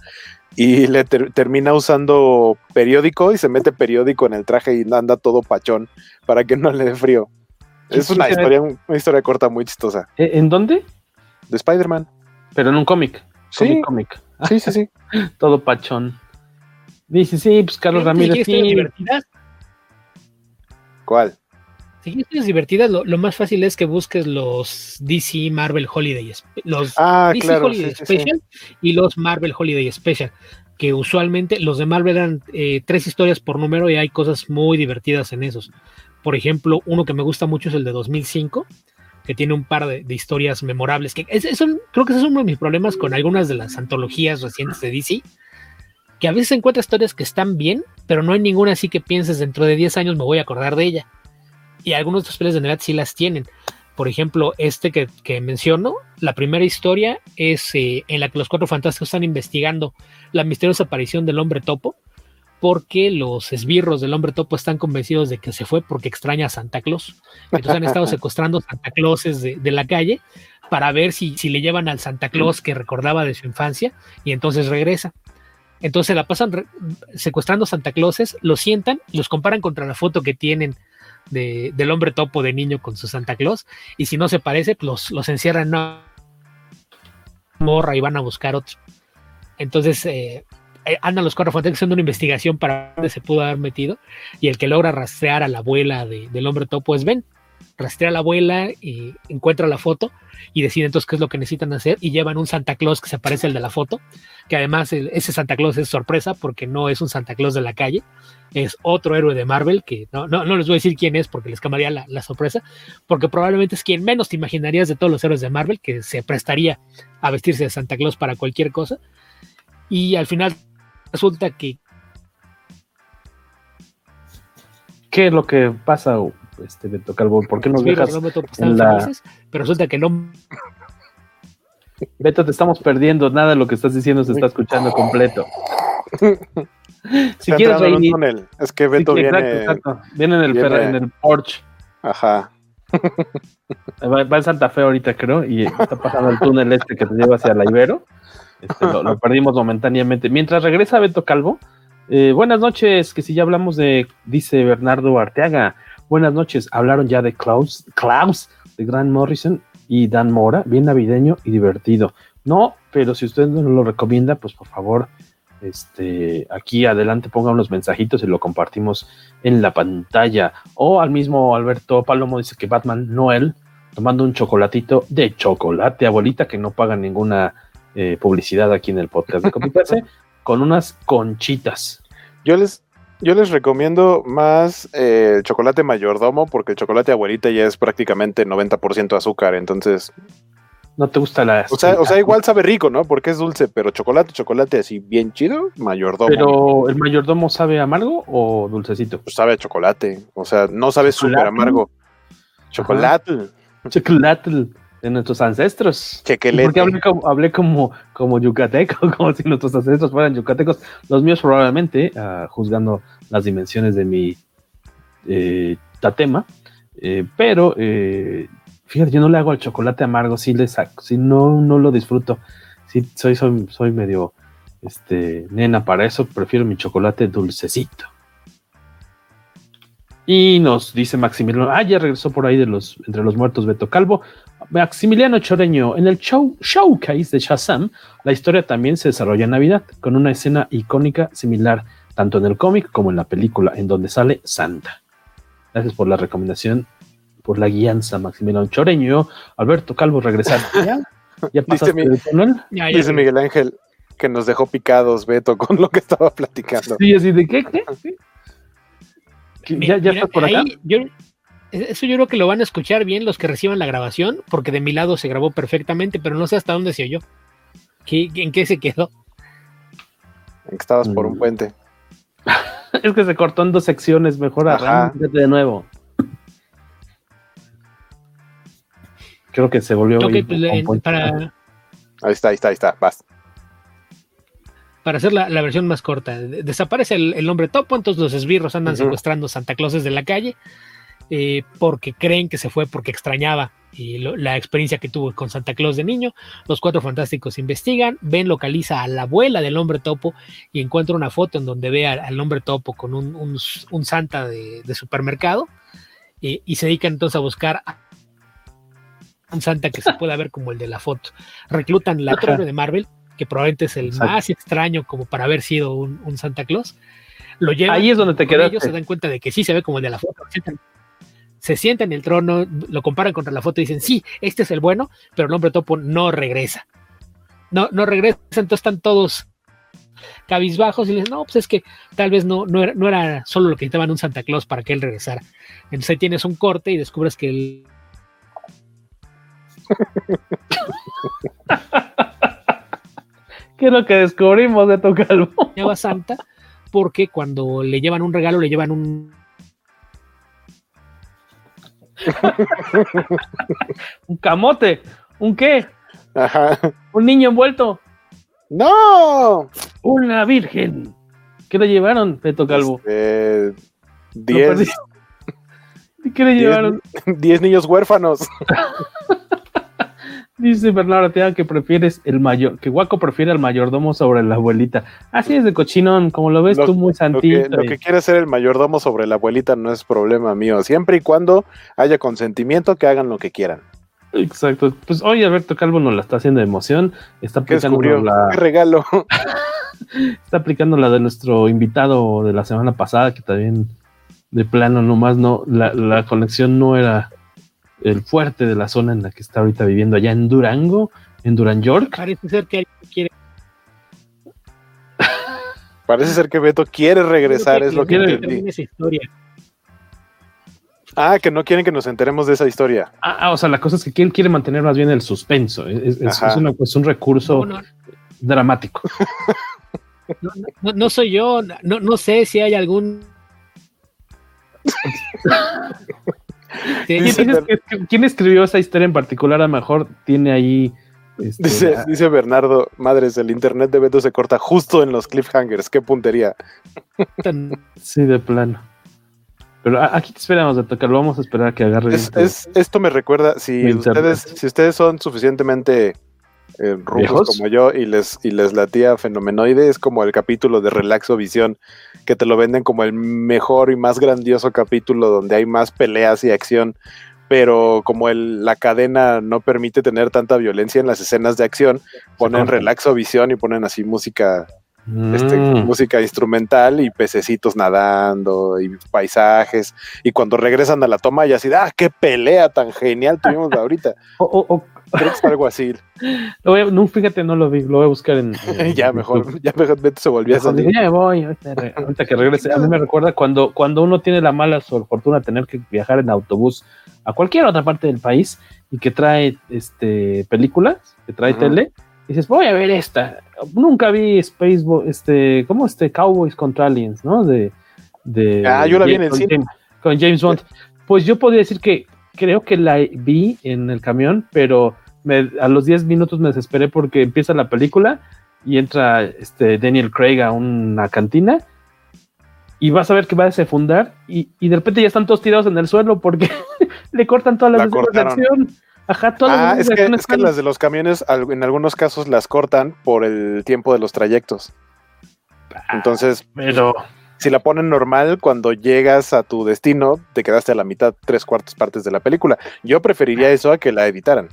y le ter- termina usando periódico y se mete periódico en el traje y anda todo pachón para que no le dé frío. ¿Qué Es una historia, una historia corta muy chistosa ¿eh, ¿en dónde? de Spider-Man. Pero en un cómic. Sí. Cómic. Sí, sí, sí. Todo pachón. Dice, sí, pues Carlos Ramírez, sí. divertidas, ¿Cuál? si quieres historias divertidas, lo, lo más fácil es que busques los DC Marvel Holiday, los Ah, DC claro. Holiday sí, sí, sí. Special y los Marvel Holiday Special, que usualmente los de Marvel eran eh, tres historias por número y hay cosas muy divertidas en esos. Por ejemplo, uno que me gusta mucho es el de 2005, que tiene un par de, historias memorables. Que creo que ese es uno de mis problemas con algunas de las antologías recientes de DC, que a veces encuentras historias que están bien, pero no hay ninguna así que pienses dentro de 10 años me voy a acordar de ella. Y algunos de estos peles de Navidad sí las tienen. Por ejemplo, este que, que menciono, la primera historia es eh, en la que los cuatro fantásticos están investigando la misteriosa aparición del hombre topo, porque los esbirros del hombre topo están convencidos de que se fue porque extraña a Santa Claus. Entonces han estado secuestrando Santa Clauses de, de la calle para ver si, si le llevan al Santa Claus que recordaba de su infancia y entonces regresa. Entonces la pasan secuestrando Santa Clauses, los sientan, los comparan contra la foto que tienen de- del hombre topo de niño con su Santa Claus, y si no se parece, pues los, los encierran en una morra y van a buscar otro. Entonces eh, andan los cuatro fantásticos haciendo una investigación para dónde se pudo haber metido, y el que logra rastrear a la abuela de- del hombre topo es Ben. Rastrea a la abuela y encuentra la foto y decide entonces qué es lo que necesitan hacer y llevan un Santa Claus que se parece al de la foto, que además ese Santa Claus es sorpresa porque no es un Santa Claus de la calle, es otro héroe de Marvel que no, no, no les voy a decir quién es porque les camaría la, la sorpresa, porque probablemente es quien menos te imaginarías de todos los héroes de Marvel que se prestaría a vestirse de Santa Claus para cualquier cosa. Y al final resulta que ¿Qué es lo que pasa, este Beto Calvo? ¿Por qué nos dejas hombre topo en la... pero resulta que hombre Beto, te estamos perdiendo, nada de lo que estás diciendo se está escuchando completo. Si quieres entrando en un reír, túnel. Es que sí, Beto viene. exacto, exacto. Viene en el, viene- Ferra- en el Porsche. Ajá. Va, va en Santa Fe ahorita, creo, y está pasando el túnel este que te lleva hacia la Ibero. Este, lo, perdimos momentáneamente. Mientras regresa Beto Calvo, eh, buenas noches, que si ya hablamos de, dice Bernardo Arteaga, buenas noches, hablaron ya de Klaus, Klaus, de Grant Morrison y Dan Mora, bien navideño y divertido. No, pero si usted no lo recomienda, pues por favor, este, aquí adelante ponga unos mensajitos y lo compartimos en la pantalla. O al mismo Alberto Palomo dice que Batman Noel tomando un chocolatito de chocolate, abuelita, que no paga ninguna eh, publicidad aquí en el podcast de Copicase, con unas conchitas. Yo les, yo les recomiendo más eh, chocolate mayordomo, porque el chocolate abuelita ya es prácticamente 90% azúcar, entonces. ¿No te gusta la.? O sea, o sea, igual sabe rico, ¿no? Porque es dulce, pero chocolate, chocolate así bien chido, mayordomo. Pero, ¿el mayordomo sabe amargo o dulcecito? Pues sabe a chocolate, o sea, no sabe súper amargo. Chocolate. Chocolate de nuestros ancestros. Chequelete. Porque hablé como, hablé como, como yucateco, como si nuestros ancestros fueran yucatecos. Los míos probablemente, ah, juzgando las dimensiones de mi eh, tatema. Eh, pero, eh, fíjate, yo no le hago al chocolate amargo, sí le saco, si no, no lo disfruto. Sí, soy, soy, soy medio este, nena para eso, prefiero mi chocolate dulcecito. Y nos dice Maximiliano, ah, ya regresó por ahí de los, entre los muertos Beto Calvo. Maximiliano Choreño, en el show, showcase de Shazam, la historia también se desarrolla en Navidad, con una escena icónica similar tanto en el cómic como en la película, en donde sale Santa. Gracias por la recomendación, por la guianza, Maximiliano Choreño. Alberto Calvo, regresar. ¿Ya? ¿Ya dice, mi, ya, ya, dice Miguel Ángel que nos dejó picados, Beto, con lo que estaba platicando. Sí, así de qué, qué? ¿Ya, ya estás por acá? Yo, eso yo creo que lo van a escuchar bien los que reciban la grabación, porque de mi lado se grabó perfectamente, pero no sé hasta dónde se oyó. ¿Qué, ¿En qué se quedó? En que estabas por un mm. puente. es que se cortó en dos secciones, mejor arráncate de nuevo. Creo que se volvió. Pues, para... Ahí está, ahí está, ahí está, vas. Para hacer la, versión más corta, desaparece el, hombre topo, entonces los esbirros andan secuestrando Santa Clauses de la calle eh, porque creen que se fue porque extrañaba y la experiencia que tuvo con Santa Claus de niño. Los cuatro fantásticos investigan, ven, localiza a la abuela del hombre topo y encuentra una foto en donde ve al, hombre topo con un, Santa de, supermercado eh, y se dedican entonces a buscar a un Santa que se pueda ver como el de la foto. Reclutan la torre de Marvel, que probablemente es el más extraño como para haber sido un, Santa Claus. Lo llevan, Ahí es donde te quedas. Ellos se dan cuenta de que sí se ve como el de la foto se sienta en el trono, lo comparan contra la foto y dicen, sí, este es el bueno, pero el hombre topo no regresa. No, no regresa, entonces están todos cabizbajos y le dicen, no, pues es que tal vez no, no, era, no era solo lo que necesitaban un Santa Claus para que él regresara. Entonces ahí tienes un corte y descubres que él... ¿Qué es lo que descubrimos de tu calvo? Lleva Santa porque cuando le llevan un regalo le llevan un un camote. ¿Un qué? Ajá. Un niño envuelto. ¡No! Una virgen. ¿Qué le llevaron, Peto Calvo? Este, diez. ¿Qué le llevaron? Diez niños huérfanos. Dice Bernardo Tea que prefieres el mayor, que Guaco prefiere al mayordomo sobre la abuelita. Así es de cochinón, como lo ves tú muy santito. Lo que, lo que, quiere ser el mayordomo sobre la abuelita no es problema mío, siempre y cuando haya consentimiento que hagan lo que quieran. Exacto. Pues hoy Alberto Calvo nos la está haciendo de emoción. Está aplicando la. ¿Qué regalo? está aplicando la de nuestro invitado de la semana pasada, que también de plano nomás no, la, la conexión no era el fuerte de la zona en la que está ahorita viviendo allá en Durango, en Duran York. Parece ser que quiere. Parece ser que Beto quiere regresar, es lo que entendí. historia. Ah, que no quieren que nos enteremos de esa historia. Ah, ah o sea, la cosa es que él quiere mantener más bien el suspenso. Es, un recurso dramático. No, soy yo, no, no sé si hay algún ¿Quién escribió esa historia en particular? A lo mejor tiene ahí. Este, dice, Bernardo, madres, el internet de Beto se corta justo en los cliffhangers. Qué puntería. sí, de plano. Pero aquí te esperamos de tocar, vamos a esperar a que agarre. esto me recuerda, si ustedes, si ustedes son suficientemente eh, como yo y les, y les latía fenomenoide, es como el capítulo de Relaxo Visión, que te lo venden como el mejor y más grandioso capítulo donde hay más peleas y acción, pero como el, la cadena no permite tener tanta violencia en las escenas de acción, ponen Relaxo Visión y ponen así música este, mm. música instrumental y pececitos nadando y paisajes. Y cuando regresan a la toma, ya así, ah, qué pelea tan genial tuvimos ahorita. o, Creo que es algo así. no, fíjate, no lo vi, lo voy a buscar en. ya, mejor, ya mejor se volvió a salir. Ya me voy, ahorita que regrese. A mí me recuerda cuando, cuando uno tiene la mala fortuna de tener que viajar en autobús a cualquier otra parte del país y que trae este películas, que trae tele, y dices, voy a ver esta. Nunca vi Space, este, ¿cómo este? Cowboys contra Aliens, ¿no? De, de ah, yo la vi en el cine. con James Bond. Pues yo podría decir que creo que la vi en el camión, pero a los 10 minutos me desesperé porque empieza la película y entra este Daniel Craig a una cantina y vas a ver que va a defundar y, y de repente ya están todos tirados en el suelo porque le cortan todas las de acción. Ajá, todas ah, es, que, es que las de los camiones en algunos casos las cortan por el tiempo de los trayectos. Ah, Entonces, pero si la ponen normal, cuando llegas a tu destino, te quedaste a la mitad, tres cuartos partes de la película. Yo preferiría eso a que la editaran.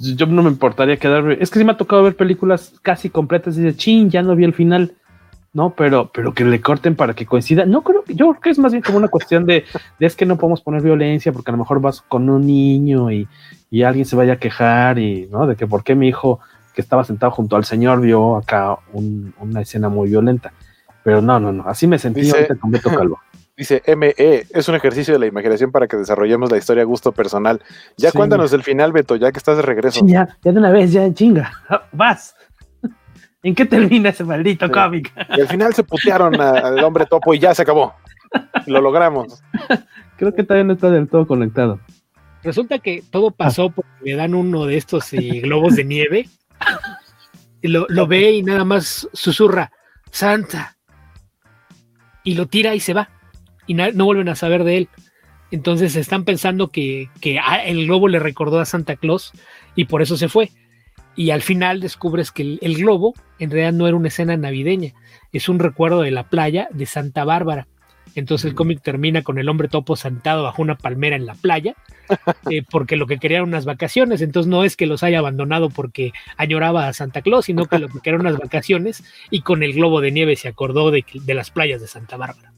Yo no me importaría quedarme. Es que sí me ha tocado ver películas casi completas y de chin, ya no vi el final. No, pero, pero que le corten para que coincida. No creo que, yo creo que es más bien como una cuestión de, de es que no podemos poner violencia porque a lo mejor vas con un niño y, y alguien se vaya a quejar y, ¿no? De que por qué mi hijo que estaba sentado junto al señor vio acá un, una escena muy violenta. Pero no, no, no, así me sentí Dice- Beto Calvo. Dice ME, es un ejercicio de la imaginación para que desarrollemos la historia a gusto personal. Ya Sí. cuéntanos el final, Beto, ya que estás de regreso. Ya, ya de una vez, ya chinga, vas. ¿En qué termina ese maldito Sí. cómic? Y al final se putearon a- al hombre topo y ya se acabó. Lo logramos. Creo que todavía no está del todo conectado. Resulta que todo pasó porque le dan uno de estos eh, globos de nieve. Y lo, lo ve y nada más susurra, Santa. Y lo tira y se va. Y no vuelven a saber de él. Entonces están pensando que, que el globo le recordó a Santa Claus y por eso se fue. Y al final descubres que el, el globo en realidad no era una escena navideña, es un recuerdo de la playa de Santa Bárbara. Entonces el cómic termina con el hombre topo sentado bajo una palmera en la playa, eh, porque lo que quería eran unas vacaciones. Entonces no es que los haya abandonado porque añoraba a Santa Claus, sino que lo que quería eran unas vacaciones y con el globo de nieve se acordó de, de las playas de Santa Bárbara.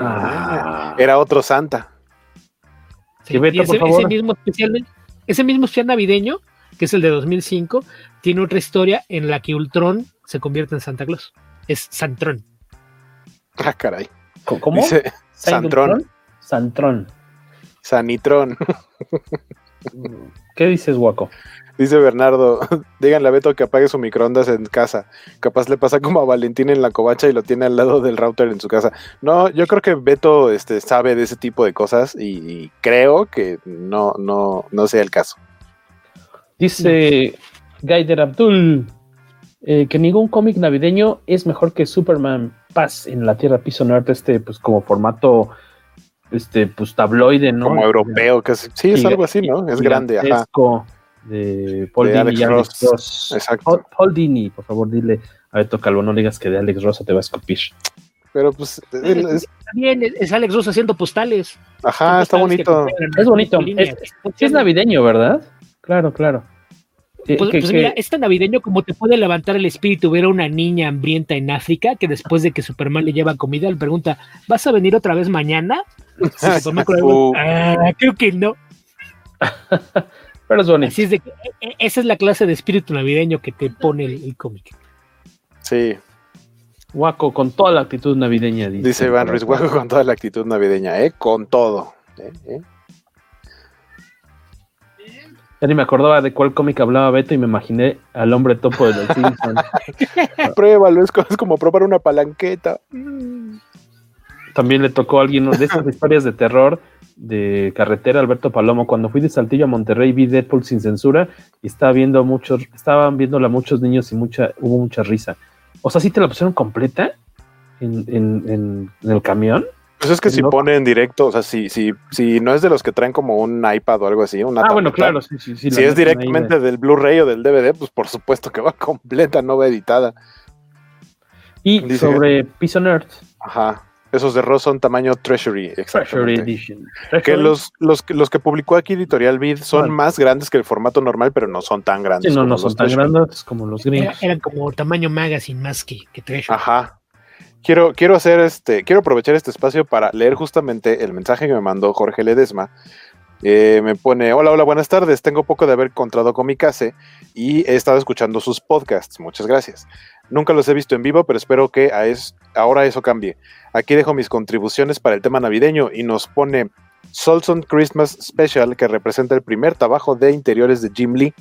Ah, era otro Santa. Sí, Que Beto, y ese, por favor. ese mismo especial, ese mismo especial navideño, que es el de 2005, tiene otra historia en la que Ultron se convierte en Santa Claus. Es Santrón. Ah, caray. ¿Cómo? Dice Santrón. Santrón. Sanitrón. ¿Qué dices, Guaco? Dice Bernardo, díganle a Beto que apague su microondas en casa. Capaz le pasa como a Valentín en la covacha y lo tiene al lado del router en su casa. No, yo creo que Beto este, sabe de ese tipo de cosas y, y creo que no, no, no sea el caso. Dice Gaider Abdul eh, que ningún cómic navideño es mejor que Superman Paz en la Tierra Piso Norte, este, pues como formato, este, pues tabloide, ¿no? Como europeo, que es- sí, es algo así, ¿no? Es grande, ajá. De Paul De Dini Alex y Alex Ross. Ross. Exacto. Paul, Paul Dini, por favor, dile a Beto Calvo, no digas que de Alex Ross te va a escupir. Pero pues, él es- Está bien, es Alex Ross haciendo postales. ajá, está Postales bonito. Es bonito. Es, sí es navideño, ¿verdad? Claro, claro. Pues, que- pues que- mira, es tan navideño como te puede levantar el espíritu ver a una niña hambrienta en África que después de que Superman le lleva comida le pregunta, ¿vas a venir otra vez mañana? Superman Uh. "Ah, creo que no. pero es bonito. Así es de que e- e- esa es la clase de espíritu navideño que te pone el, el cómic. Sí, Guaco, con toda la actitud navideña. dice Iván Ruiz Guaco con toda la actitud navideña, ¿eh? Con todo. ¿eh? ¿eh? Ya ni me acordaba de cuál cómic hablaba Beto y me imaginé al hombre topo de los Simpsons. Pruébalo, es como probar una palanqueta. También le tocó a alguien de esas historias de terror de carretera, Alberto Palomo. Cuando fui de Saltillo a Monterrey vi Deadpool sin censura y estaba viendo muchos, estaban viéndola muchos niños y mucha, hubo mucha risa. O sea, ¿sí te la pusieron completa en, en- en- en el camión? Pues es que si pone en directo, o sea, si, si, si no es de los que traen como un iPad o algo así, una Ah, bueno, claro, sí, sí, sí. si es directamente de- del Blu-ray o del DVD, pues por supuesto que va completa, no va editada. Y Dice- sobre Piso Nerd, Ajá. Esos de Ross son tamaño Treasury, Treasury exactamente. Edition. Que Treasury. los, los, que- los que publicó aquí Editorial Vid son más grandes que el formato normal, pero no son tan grandes. Sí, no, no son tan Treasury. grandes como los Era- gringos. eran como tamaño magazine más que, que Treasure. Ajá. Quiero, quiero hacer este, quiero aprovechar este espacio para leer justamente el mensaje que me mandó Jorge Ledesma. Eh, me pone, hola, hola, buenas tardes. Tengo poco de haber encontrado Comicase y he estado escuchando sus podcasts. Muchas gracias. Nunca los he visto en vivo, pero espero que a es, ahora eso cambie. Aquí dejo mis contribuciones para el tema navideño y nos pone Solson Christmas Special, que representa el primer trabajo de interiores de Jim Lee.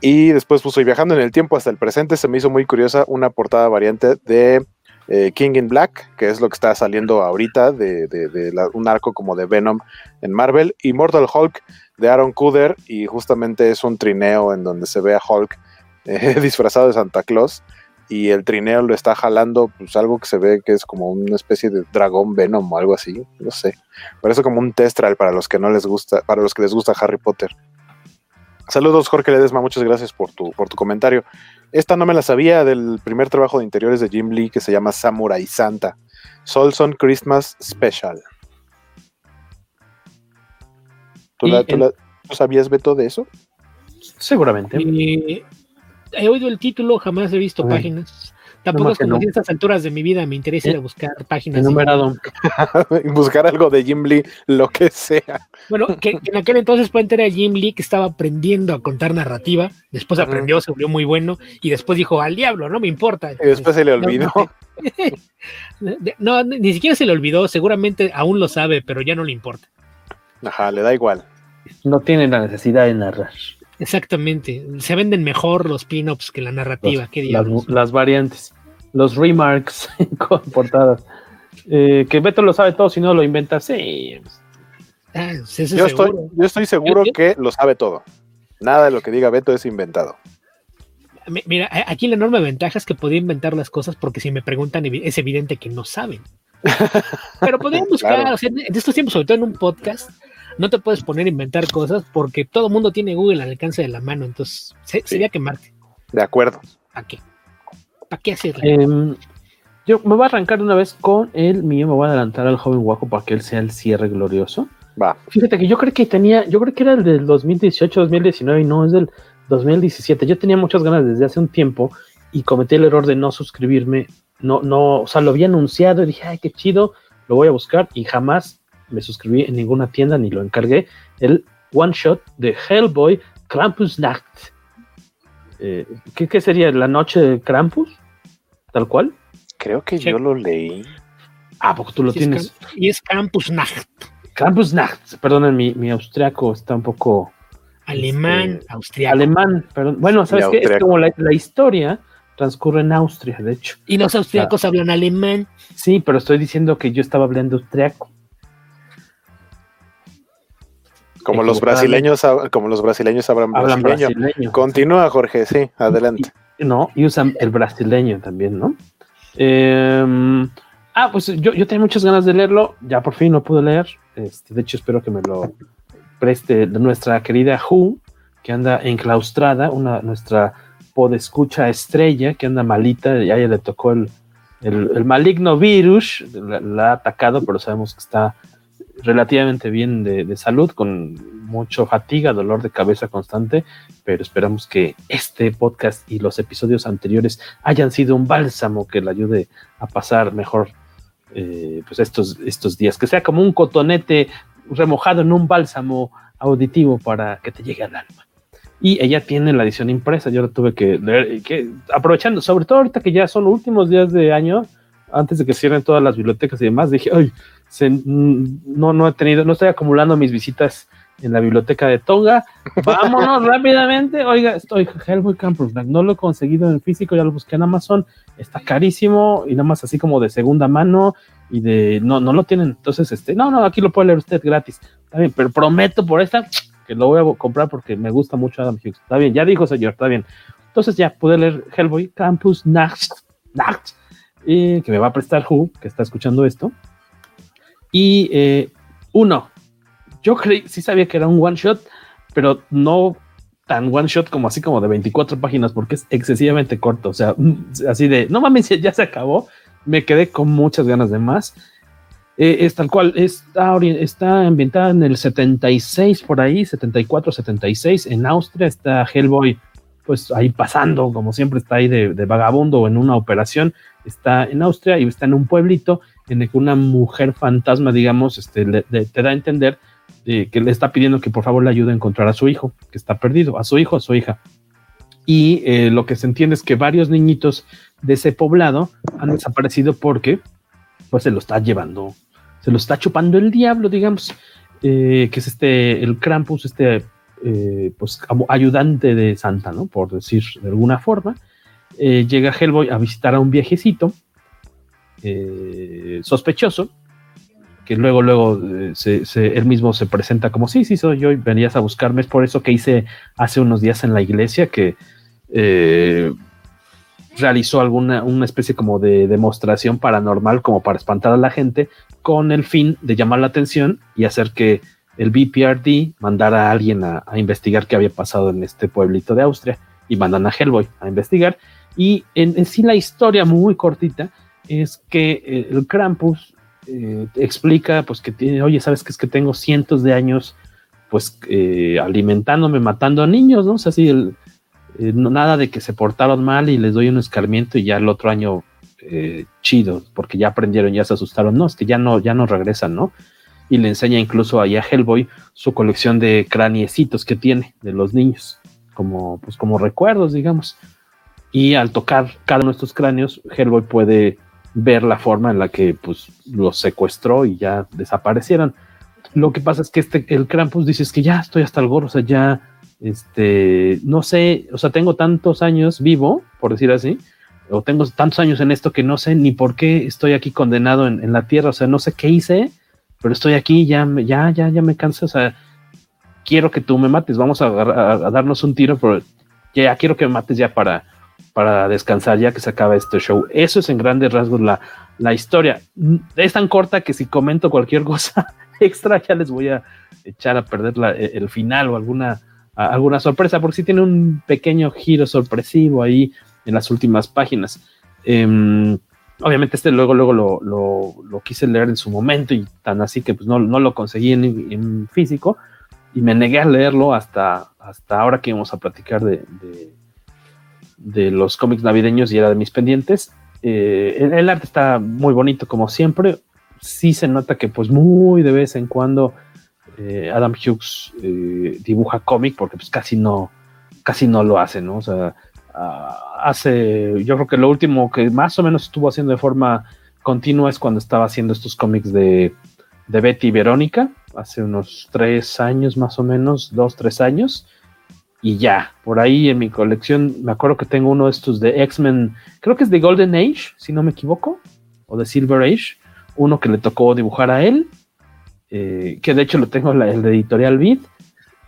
Y después puso, y viajando en el tiempo hasta el presente, se me hizo muy curiosa una portada variante de eh, King in Black, que es lo que está saliendo ahorita de, un arco como de Venom en Marvel, y Mortal Hulk de Aaron Kuder, y justamente es un trineo en donde se ve a Hulk eh, disfrazado de Santa Claus, y el trineo lo está jalando, pues algo que se ve que es como una especie de dragón Venom o algo así, no sé. Parece como un testral para los que no les gusta, para los que les gusta Harry Potter. Saludos, Jorge Ledesma, muchas gracias por tu, por tu comentario. Esta no me la sabía del primer trabajo de interiores de Jim Lee que se llama Samurai Santa. Solson Christmas Special. ¿Tú, Y la- tú el- la- ¿tú sabías, Beto, de eso? Seguramente. He oído el título, jamás he visto páginas. Tampoco es como no. a estas alturas de mi vida me interesa ir a buscar páginas. Enumerado. buscar algo de Jim Lee, lo que sea. Bueno, que, en aquel entonces pueden tener a Jim Lee que estaba aprendiendo a contar narrativa. Después aprendió, se volvió muy bueno. Y después dijo, al diablo, no me importa. Y después se le olvidó. No, ni siquiera se le olvidó. Seguramente aún lo sabe, pero ya no le importa. Ajá, le da igual. No tiene la necesidad de narrar. Exactamente. Se venden mejor los pin-ups que la narrativa. Los, ¿Qué las, las, variantes, los remarks con portadas. Eh, que Beto lo sabe todo si no lo inventa. Sí. Ah, yo, estoy, yo, estoy, seguro yo, que lo sabe todo. Nada de lo que diga Beto es inventado. Mira, aquí la enorme ventaja es que podía inventar las cosas porque si me preguntan es evidente que no saben. Pero podrían buscar, claro. o sea, en estos tiempos, sobre todo en un podcast, no te puedes poner a inventar cosas porque todo el mundo tiene Google al alcance de la mano, entonces se, sí. sería quemarte. De acuerdo. ¿Para qué? ¿Para qué hacerlo? Eh, yo me voy a arrancar una vez con el mío, me voy a adelantar al joven guapo para que él sea el cierre glorioso. Va. Fíjate que yo creo que tenía, yo creo que era el del 2018, 2019 y no es del 2017. Yo tenía muchas ganas desde hace un tiempo y cometí el error de no suscribirme. No, no, o sea, lo había anunciado y dije, ay, qué chido, lo voy a buscar y jamás me suscribí en ninguna tienda ni lo encargué. El one shot de Hellboy Krampusnacht. Eh, ¿qué, ¿Qué sería? ¿La noche de Krampus? ¿Tal cual? Creo que sí. yo lo leí. Ah, porque tú lo sí, tienes. Es y es Krampusnacht. Krampusnacht. Perdón, mi, mi austriaco está un poco. Alemán, este, austriaco. Alemán, perdón. Bueno, ¿sabes qué? Es como la, la, historia transcurre en Austria, de hecho. Y los austriacos ah. hablan alemán. Sí, pero estoy diciendo que yo estaba hablando austriaco. Como los brasileños, como los brasileños hablan, hablan brasileño. brasileño. Continúa, Jorge, sí, adelante. Y, no, y usan el brasileño también, ¿no? Eh, ah, pues yo, yo tenía muchas ganas de leerlo, ya por fin lo pude leer. Este, de hecho, espero que me lo preste nuestra querida Who, que anda enclaustrada, una, nuestra podescucha estrella, que anda malita, ya, ya le tocó el, el, el maligno virus, la, la, ha atacado, pero sabemos que está relativamente bien de, de, salud, con mucho fatiga, dolor de cabeza constante, pero esperamos que este podcast y los episodios anteriores hayan sido un bálsamo que le ayude a pasar mejor eh, pues estos, estos días, que sea como un cotonete remojado en un bálsamo auditivo para que te llegue al alma. Y ella tiene la edición impresa, yo la tuve que leer, que, aprovechando, sobre todo ahorita que ya son últimos días de año, antes de que cierren todas las bibliotecas y demás, dije, ay, se, no, no he tenido, no estoy acumulando mis visitas en la biblioteca de Tonga. Vámonos rápidamente. Oiga, estoy Hellboy Campus, no lo he conseguido en físico, ya lo busqué en Amazon, está carísimo y nada más así como de segunda mano y de no, no lo tienen. Entonces, este, no, no, aquí lo puede leer usted gratis. Está bien, pero prometo por esta que lo voy a comprar porque me gusta mucho Adam Hughes. Está bien, ya dijo señor, está bien. Entonces ya pude leer Hellboy Campus Nacht, Nacht y que me va a prestar Who, que está escuchando esto. Y eh, uno, yo creí, sí sabía que era un one shot, pero no tan one shot como así como de 24 páginas, porque es excesivamente corto. O sea, así de, no mames, ya se acabó. Me quedé con muchas ganas de más. Eh, es tal cual, está, está ambientada en el 76 por ahí, 74, 76. En Austria está Hellboy, pues ahí pasando, como siempre está ahí de, de vagabundo en una operación. Está en Austria y está en un pueblito en el que una mujer fantasma, digamos, este, le, te da a entender que le está pidiendo que por favor le ayude a encontrar a su hijo, que está perdido, a su hijo, a su hija. Y eh, lo que se entiende es que varios niñitos de ese poblado han desaparecido porque pues se lo está llevando, se lo está chupando el diablo, digamos, eh, que es este, el Krampus, este, eh, pues ayudante de Santa, ¿no? Por decir de alguna forma. llega Hellboy a visitar a un viejecito sospechoso que luego, luego eh, él mismo se presenta como, sí, sí, soy yo y venías a buscarme. Es por eso que hice hace unos días en la iglesia que eh, realizó alguna una especie como de demostración paranormal como para espantar a la gente con el fin de llamar la atención y hacer que el BPRD mandara a alguien a, investigar qué había pasado en este pueblito de Austria y mandan a Hellboy a investigar. Y en sí la historia muy cortita es que eh, el Krampus eh, explica pues que tiene, oye, sabes que es que tengo cientos de años pues eh, alimentándome, matando a niños, ¿no? O sea, así nada de que se portaron mal y les doy un escarmiento y ya el otro año chido, porque ya aprendieron, ya se asustaron. No, es que ya no, ya no regresan, ¿no? Y le enseña incluso ahí a Hellboy su colección de craniecitos que tiene de los niños, como, pues, como recuerdos, digamos. Y al tocar cada uno de estos cráneos, Hellboy puede ver la forma en la que pues, los secuestró y ya desaparecieron. Lo que pasa es que este, el Krampus dice es que ya estoy hasta el gorro, o sea, ya, este, no sé, o sea, tengo tantos años vivo, por decir así, o tengo tantos años en esto que no sé ni por qué estoy aquí condenado en, la tierra, o sea, no sé qué hice, pero estoy aquí, ya, ya, ya, ya me canso, o sea, quiero que tú me mates, vamos a, a darnos un tiro, pero ya quiero que me mates ya para, para descansar ya que se acaba este show. Eso es en grandes rasgos la, la historia. Es tan corta que si comento cualquier cosa extra ya les voy a echar a perder e, el final o alguna, alguna sorpresa, porque si tiene un pequeño giro sorpresivo ahí en las últimas páginas. Em, obviamente este luego, luego lo, lo, quise leer en su momento y tan así que pues no, no lo conseguí en, físico y me negué a leerlo hasta, hasta ahora que vamos a platicar de de los cómics navideños y era de mis pendientes. Eh, el, arte está muy bonito como siempre. Sí se nota que pues muy de vez en cuando eh, Adam Hughes eh, dibuja cómic porque pues casi no, casi no lo hace, ¿no? O sea, hace, yo creo que lo último que más o menos estuvo haciendo de forma continua es cuando estaba haciendo estos cómics de, de Betty y Verónica, hace unos tres años más o menos, dos, tres años y ya, por ahí en mi colección me acuerdo que tengo uno de estos de X-Men, creo que es de Golden Age, si no me equivoco, o de Silver Age, uno que le tocó dibujar a él, eh, que de hecho lo tengo en el de Editorial Beat,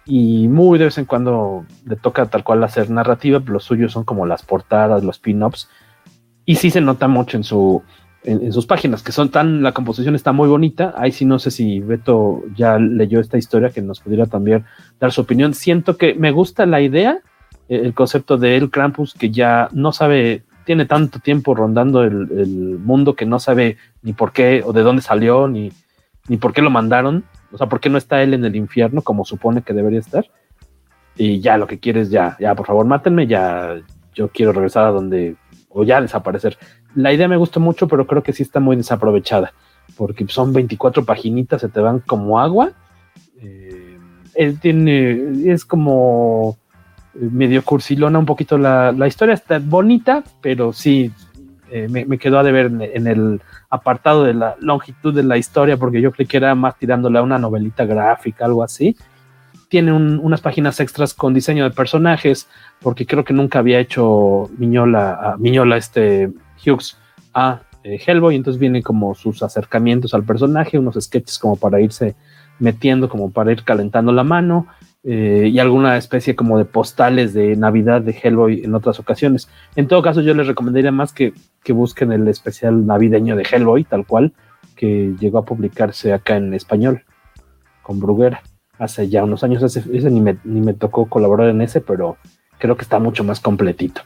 y muy de vez en cuando le toca tal cual hacer narrativa, pero los suyos son como las portadas, los pin-ups, y sí se nota mucho en su, en, sus páginas, que son tan, la composición está muy bonita. Ahí sí no sé si Beto ya leyó esta historia, que nos pudiera también dar su opinión. Siento que me gusta la idea, eh, el concepto de El Krampus, que ya no sabe, tiene tanto tiempo rondando el, mundo que no sabe ni por qué o de dónde salió, ni, ni por qué lo mandaron. O sea, por qué no está él en el infierno como supone que debería estar. Y ya lo que quieres, ya, ya, por favor, mátenme, ya, yo quiero regresar a donde, o ya desaparecer la idea me gusta mucho, pero creo que sí está muy desaprovechada, porque son 24 paginitas, se te van como agua. Eh, él tiene, es como medio cursilona un poquito la, historia, está bonita, pero sí eh, me, quedó a deber en, en, el apartado de la longitud de la historia, porque yo creí que era más tirándole a una novelita gráfica, algo así. Tiene unas páginas extras con diseño de personajes, porque creo que nunca había hecho Miñola, Miñola este Hughes a eh, Hellboy, entonces vienen como sus acercamientos al personaje, unos sketches como para irse metiendo, como para ir calentando la mano, eh, y alguna especie como de postales de Navidad de Hellboy en otras ocasiones. En todo caso, yo les recomendaría más que, busquen el especial navideño de Hellboy, tal cual, que llegó a publicarse acá en español, con Bruguera, hace ya unos años, ese, ni, me, ni me tocó colaborar en ese, pero creo que está mucho más completito.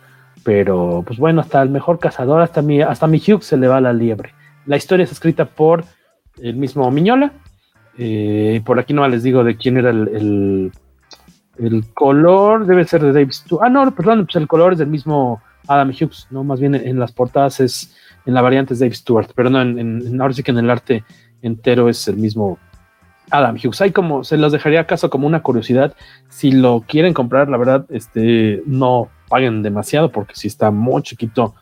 Pero, pues bueno, hasta el mejor cazador, hasta mi, hasta mi Hugh se le va la liebre. La historia es escrita por el mismo Miñola. Eh, por aquí no les digo de quién era el, el, color, debe ser de Dave Stewart. Ah, no, perdón, pues el color es del mismo Adam Hughes, ¿no? Más bien en, las portadas es, en la variante es Dave Stewart, pero no, en, ahora sí que en el arte entero es el mismo Adam Hughes. Hay como, se los dejaría acaso como una curiosidad. Si lo quieren comprar, la verdad, este, no paguen demasiado porque si está muy chiquito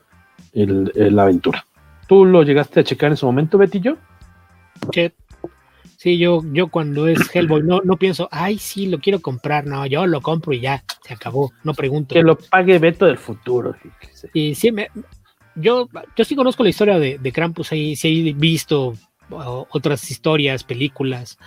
el, la aventura. ¿Tú lo llegaste a checar en su momento, Betillo? Sí, sí yo, yo cuando es Hellboy no, no pienso, ay, sí, lo quiero comprar. No, yo lo compro y ya, se acabó, no pregunto. Que lo pague Beto del futuro. Y sí, me, yo, yo sí conozco la historia de, de Krampus, ahí sí he visto otras historias, películas,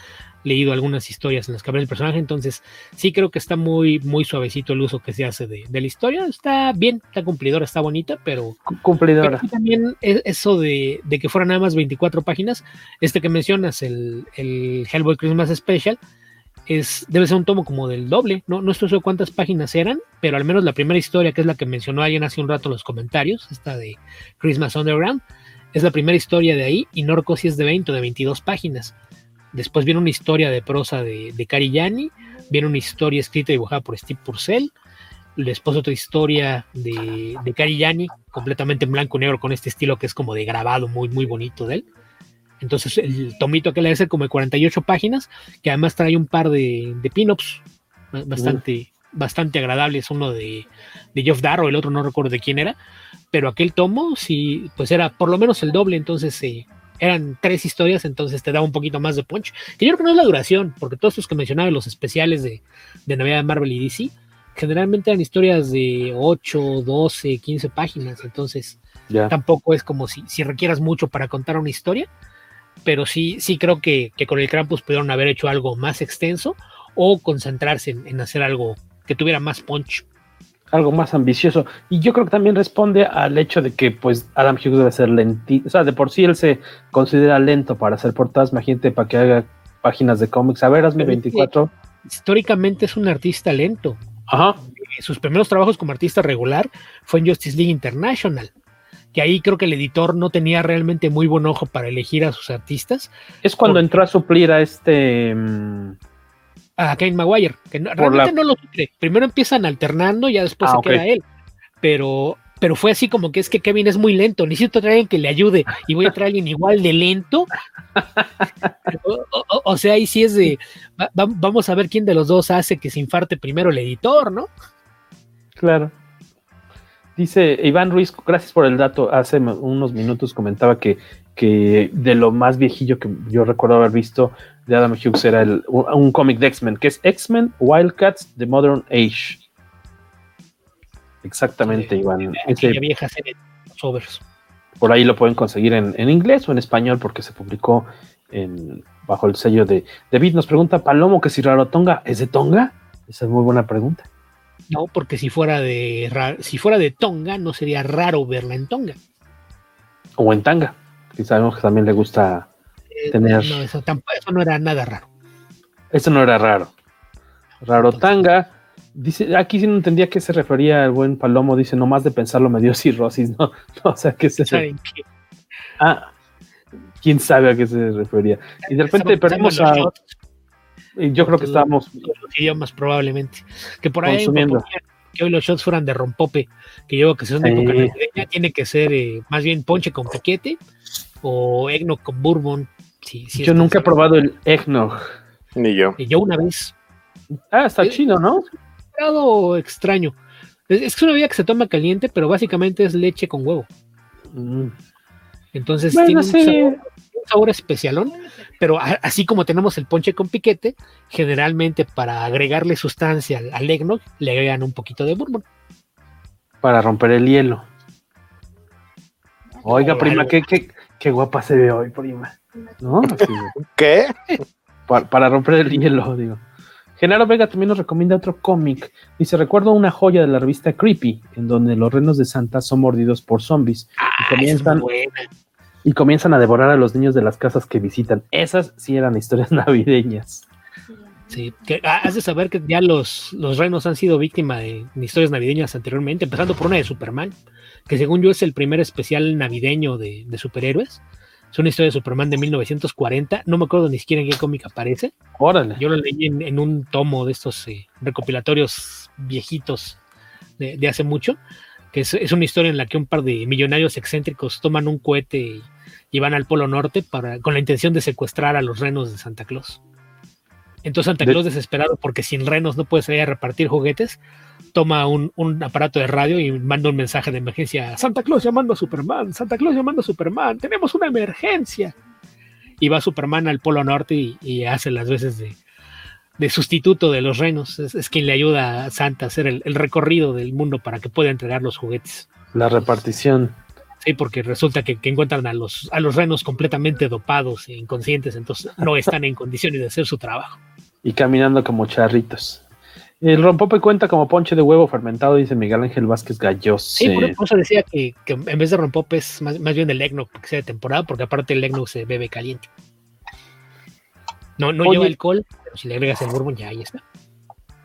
leído algunas historias en las que habla el personaje, entonces sí creo que está muy, muy suavecito el uso que se hace de, la historia. Está bien, está cumplidora, está bonita, pero. Cumplidora. también eso de, que fueran nada más 24 páginas, este que mencionas, el, el Hellboy Christmas Special, es, debe ser un tomo como del doble, ¿no? No estoy seguro cuántas páginas eran, pero al menos la primera historia, que es la que mencionó alguien hace un rato en los comentarios, esta de Christmas Underground, es la primera historia de ahí y no recuerdo si es de 20 o de 22 páginas. Después viene una historia de prosa de, de Cari Viene una historia escrita y dibujada por Steve Purcell. Después otra historia de, de Cari completamente en blanco y negro, con este estilo que es como de grabado muy, muy bonito de él. Entonces, el tomito que le hace como de 48 páginas, que además trae un par de, de pin-ups bastante, bastante agradables. Uno de, de Geoff Darrow, el otro no recuerdo de quién era, pero aquel tomo, sí, pues era por lo menos el doble, entonces eh, eran tres historias, entonces te da un poquito más de punch. Que yo creo que no es la duración, porque todos los que mencionaba, los especiales de, de Navidad de Marvel y DC, generalmente eran historias de 8, 12, 15 páginas, entonces tampoco es como si, si requieras mucho para contar una historia pero sí, sí creo que, con el Krampus pudieron haber hecho algo más extenso o concentrarse en, hacer algo que tuviera más punch. Algo más ambicioso. Y yo creo que también responde al hecho de que pues Adam Hughes debe ser lentito. O sea, de por sí él se considera lento para hacer portadas. Imagínate para que haga páginas de cómics. A ver, hazme 24. Históricamente es un artista lento. Ajá. Sus primeros trabajos como artista regular fue en Justice League International que ahí creo que el editor no tenía realmente muy buen ojo para elegir a sus artistas. Es cuando entró a suplir a este... Mm, a Kane Maguire, que realmente no lo suple. Primero empiezan alternando y ya después ah, se queda él. Pero, pero fue así como que es que Kevin es muy lento, necesito traer a alguien que le ayude y voy a traer a alguien igual de lento. o, sea, ahí sí es de, vamos a ver quién de los dos hace que se infarte primero el editor, ¿no? Claro. Dice Iván Ruiz, gracias por el dato. Hace unos minutos comentaba que, que de lo más viejillo que yo recuerdo haber visto de Adam Hughes era el, un, cómic de X-Men, que es X-Men Wildcats The Modern Age. Exactamente, Iván. Ese, vieja serie Por ahí lo pueden conseguir en, en, inglés o en español porque se publicó en, bajo el sello de David. Nos pregunta Palomo que si Rarotonga es de Tonga. Esa es muy buena pregunta. No, porque si fuera de si fuera de Tonga, no sería raro verla en Tonga. O en Tanga, que sabemos que también le gusta eh, tener. No, eso, tampoco, eso no era nada raro. Eso no era raro. Raro Tanga. Dice, aquí sí no entendía a qué se refería el buen Palomo. Dice, nomás de pensarlo me dio cirrosis, ¿no? o sea, ¿qué se ¿Saben qué? Ah, quién sabe a qué se refería. Y de repente perdemos a. Yo creo que estábamos. Los idiomas, probablemente. Que por ahí. Que hoy los shots fueran de rompope, que yo que son de época navideña, tiene que ser eh, más bien ponche con piquete o eggnog con bourbon. yo nunca he probado el eggnog. Ni yo. Y yo una vez. Ah, está eh, chino, ¿no? Grado extraño. Es, es, una bebida que se toma caliente, pero básicamente es leche con huevo. Mm. Entonces tiene un, sabor, un, sabor, especialón, pero así como tenemos el ponche con piquete, generalmente para agregarle sustancia al, eggnog le agregan un poquito de bourbon. Para romper el hielo. Oiga, prima, qué, qué, guapa se ve hoy, prima. ¿No? ¿Qué? Para, romper el hielo, digo. Genaro Vega también nos recomienda otro cómic. Dice, recuerdo una joya de la revista Creepy, en donde los renos de Santa son mordidos por zombies. y ah, comienzan, y comienzan a devorar a los niños de las casas que visitan. Esas sí eran historias navideñas. Sí, que has de saber que ya los, los renos han sido víctima de, historias navideñas anteriormente, empezando por una de Superman, que según yo es el primer especial navideño de, superhéroes. Es una historia de Superman de 1940. No me acuerdo ni siquiera en qué cómic aparece. Órale. Yo lo leí en, un tomo de estos eh, recopilatorios viejitos de, de hace mucho que es, una historia en la que un par de millonarios excéntricos toman un cohete y, van al Polo Norte para, con la intención de secuestrar a los renos de Santa Claus. Entonces Santa Claus, desesperado porque sin renos no puede salir a repartir juguetes, toma un, aparato de radio y manda un mensaje de emergencia. Santa Claus llamando a Superman, Santa Claus llamando a Superman, tenemos una emergencia. Y va Superman al Polo Norte y hace las veces de, de sustituto de los renos. Es, quien le ayuda a Santa a hacer el, recorrido del mundo para que pueda entregar los juguetes. La repartición. Sí, porque resulta que, encuentran a los, a los renos completamente dopados e inconscientes, entonces no están en condiciones de hacer su trabajo. Y caminando como charritos. El rompope cuenta como ponche de huevo fermentado, dice Miguel Ángel Vázquez Gallos. Sí, por eso decía que, en vez de rompope es más, más bien el eggnog, que sea de temporada, porque aparte el eggnog se bebe caliente. No, no lleva alcohol, pero si le agregas el bourbon ya ahí está.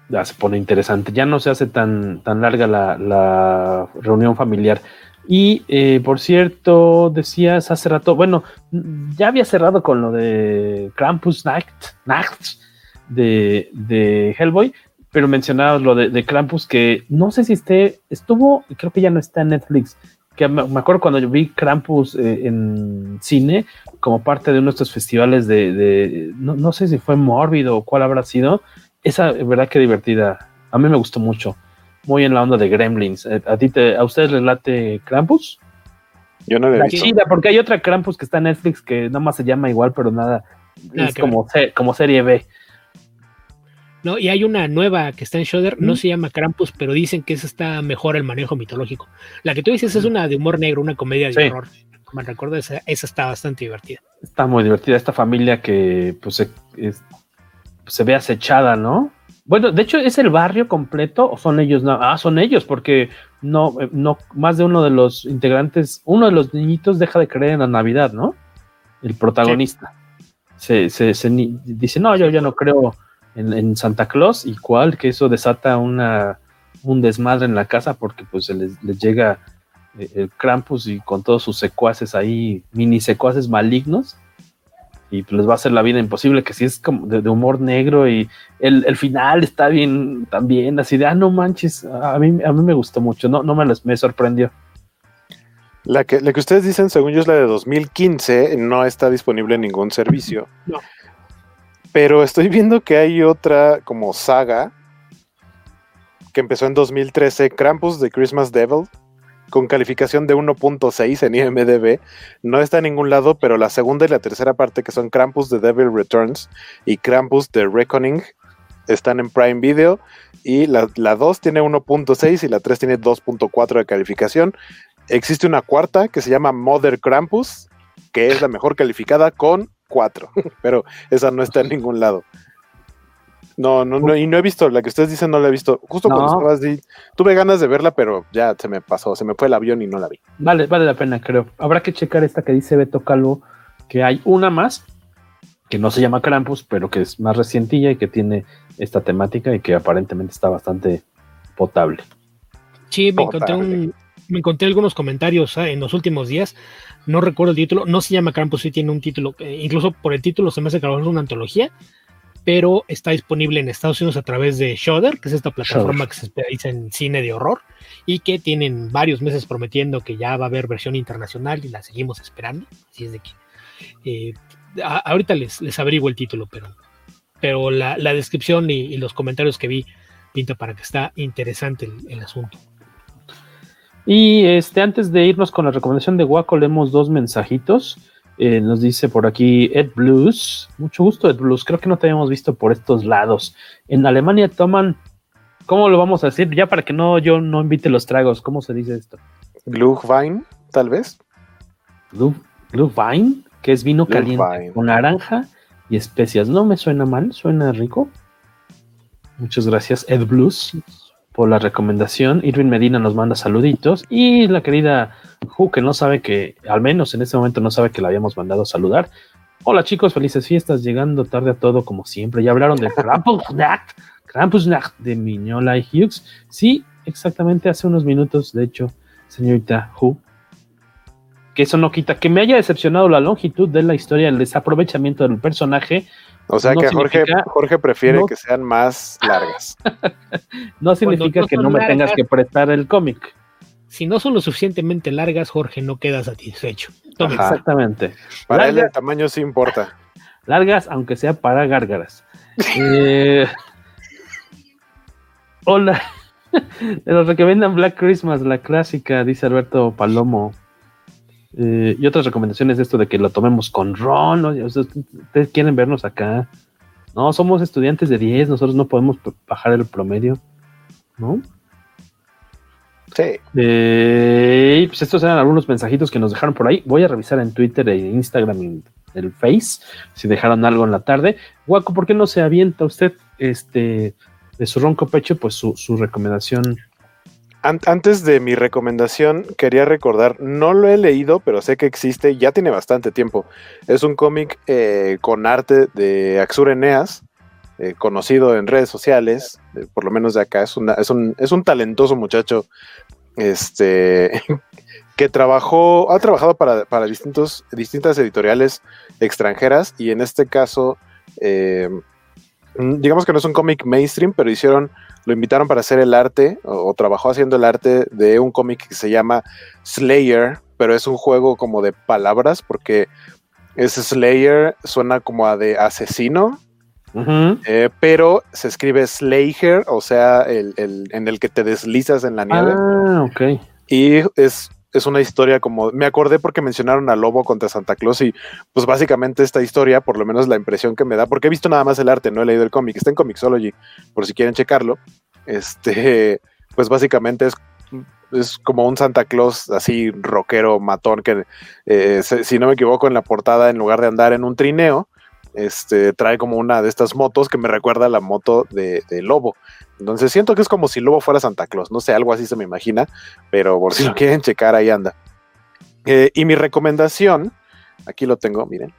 Ya se pone interesante. Ya no se hace tan, tan larga la, reunión familiar. Y eh, por cierto, decías hace rato, bueno, ya había cerrado con lo de Krampus Nacht, Nacht de, de Hellboy, pero mencionabas lo de, de, Krampus que no sé si esté, estuvo, creo que ya no está en Netflix, que me, me acuerdo cuando yo vi Krampus eh, en cine como parte de uno de estos festivales de, de no, no, sé si fue mórbido o cuál habrá sido, esa verdad que divertida, a mí me gustó mucho, muy en la onda de Gremlins, eh, ¿a ti te, a ustedes les late Krampus? Yo no le he visto. Chida, porque hay otra Krampus que está en Netflix que nada más se llama igual, pero nada, nada es como, como serie B. No, y hay una nueva que está en Shudder, no se llama Krampus, pero dicen que esa está mejor el manejo mitológico. La que tú dices es una de humor negro, una comedia de sí. horror. Me recuerdo, esa, esa, está bastante divertida. Está muy divertida esta familia que pues se, es, se ve acechada, ¿no? Bueno, de hecho, ¿es el barrio completo o son ellos? No? Ah, son ellos, porque no, no, más de uno de los integrantes, uno de los niñitos deja de creer en la Navidad, ¿no? El protagonista. Sí. Se, se, se, dice, no, yo ya no creo en, en, Santa Claus y cuál, que eso desata una, un desmadre en la casa porque pues se les, les llega eh, el Krampus y con todos sus secuaces ahí, mini secuaces malignos y pues les va a hacer la vida imposible, que si es como de, de humor negro y el, el, final está bien también, así de, ah, no manches, a mí, a mí me gustó mucho, no, no me, les, me sorprendió. La que, la que ustedes dicen, según yo, es la de 2015, no está disponible en ningún servicio. No. Pero estoy viendo que hay otra como saga que empezó en 2013, Krampus de Christmas Devil, con calificación de 1.6 en IMDB. No está en ningún lado, pero la segunda y la tercera parte, que son Krampus de Devil Returns y Krampus de Reckoning, están en Prime Video. Y la, la 2 tiene 1.6 y la 3 tiene 2.4 de calificación. Existe una cuarta que se llama Mother Krampus, que es la mejor calificada con 4, pero esa no está en ningún lado. No, no, no, y no he visto, la que ustedes dicen no la he visto. Justo no. cuando estabas ahí, tuve ganas de verla, pero ya se me pasó, se me fue el avión y no la vi. Vale, vale la pena, creo. Habrá que checar esta que dice Beto Calvo, que hay una más, que no se llama Krampus, pero que es más recientilla y que tiene esta temática y que aparentemente está bastante potable. Sí, me encontré, un, me encontré algunos comentarios ¿eh? en los últimos días. No recuerdo el título, no se llama Krampus, sí tiene un título, eh, incluso por el título se me hace que es una antología, pero está disponible en Estados Unidos a través de Shudder, que es esta plataforma Shudder. que se especializa en cine de horror y que tienen varios meses prometiendo que ya va a haber versión internacional y la seguimos esperando. Así es de que eh, a, ahorita les, les, averiguo el título, pero, pero la, la descripción y, y, los comentarios que vi pinta para que está interesante el, el asunto. Y este, antes de irnos con la recomendación de Waco, leemos dos mensajitos. Eh, nos dice por aquí Ed Blues. Mucho gusto, Ed Blues. Creo que no te habíamos visto por estos lados. En Alemania toman. ¿Cómo lo vamos a decir? Ya para que no yo no invite los tragos. ¿Cómo se dice esto? Glühwein, tal vez. Glühwein, que es vino Glühwein. caliente con naranja y especias. No me suena mal, suena rico. Muchas gracias, Ed Blues por la recomendación. Irving Medina nos manda saluditos y la querida Ju, que no sabe que, al menos en este momento no sabe que la habíamos mandado a saludar. Hola chicos, felices fiestas, llegando tarde a todo como siempre. Ya hablaron de Krampusnacht, Krampusnacht de Miñola y Hughes. Sí, exactamente hace unos minutos, de hecho, señorita Ju. Que eso no quita que me haya decepcionado la longitud de la historia, el desaprovechamiento del personaje, o sea no que Jorge, Jorge prefiere no, que sean más largas. no significa no que no me largas, tengas que prestar el cómic. Si no son lo suficientemente largas, Jorge no queda satisfecho. Exactamente. Para Larga, él el tamaño sí importa. Largas, aunque sea para gárgaras. eh, hola. Que vendan Black Christmas, la clásica, dice Alberto Palomo. Eh, y otras recomendaciones de esto de que lo tomemos con ron. ¿no? Ustedes quieren vernos acá. No, somos estudiantes de 10, nosotros no podemos bajar el promedio. ¿No? Sí. Eh, pues estos eran algunos mensajitos que nos dejaron por ahí. Voy a revisar en Twitter e Instagram y el Face si dejaron algo en la tarde. Guaco, ¿por qué no se avienta usted este de su ronco pecho? Pues su, su recomendación antes de mi recomendación, quería recordar, no lo he leído, pero sé que existe, ya tiene bastante tiempo. Es un cómic eh, con arte de Axur Eneas, eh, conocido en redes sociales, eh, por lo menos de acá. Es, una, es, un, es un talentoso muchacho este, que trabajó, ha trabajado para, para distintos, distintas editoriales extranjeras y en este caso, eh, digamos que no es un cómic mainstream, pero hicieron, lo invitaron para hacer el arte o, o trabajó haciendo el arte de un cómic que se llama Slayer, pero es un juego como de palabras porque es Slayer, suena como a de asesino, eh, pero se escribe Slayer, o sea, el, el- en el que te deslizas en la nieve. Ah, ok. Y es, es una historia como. Me acordé porque mencionaron a Lobo contra Santa Claus y, pues básicamente esta historia, por lo menos la impresión que me da, porque he visto nada más el arte, no he leído el cómic, está en Comixology, por si quieren checarlo. Este, pues básicamente es. Es como un Santa Claus así rockero, matón, que eh, si no me equivoco, en la portada, en lugar de andar en un trineo, este, trae como una de estas motos que me recuerda a la moto de, de Lobo. Entonces siento que es como si Lobo fuera Santa Claus, no sé, algo así se me imagina, pero por si lo quieren checar, ahí anda. Eh, y mi recomendación, aquí lo tengo, miren,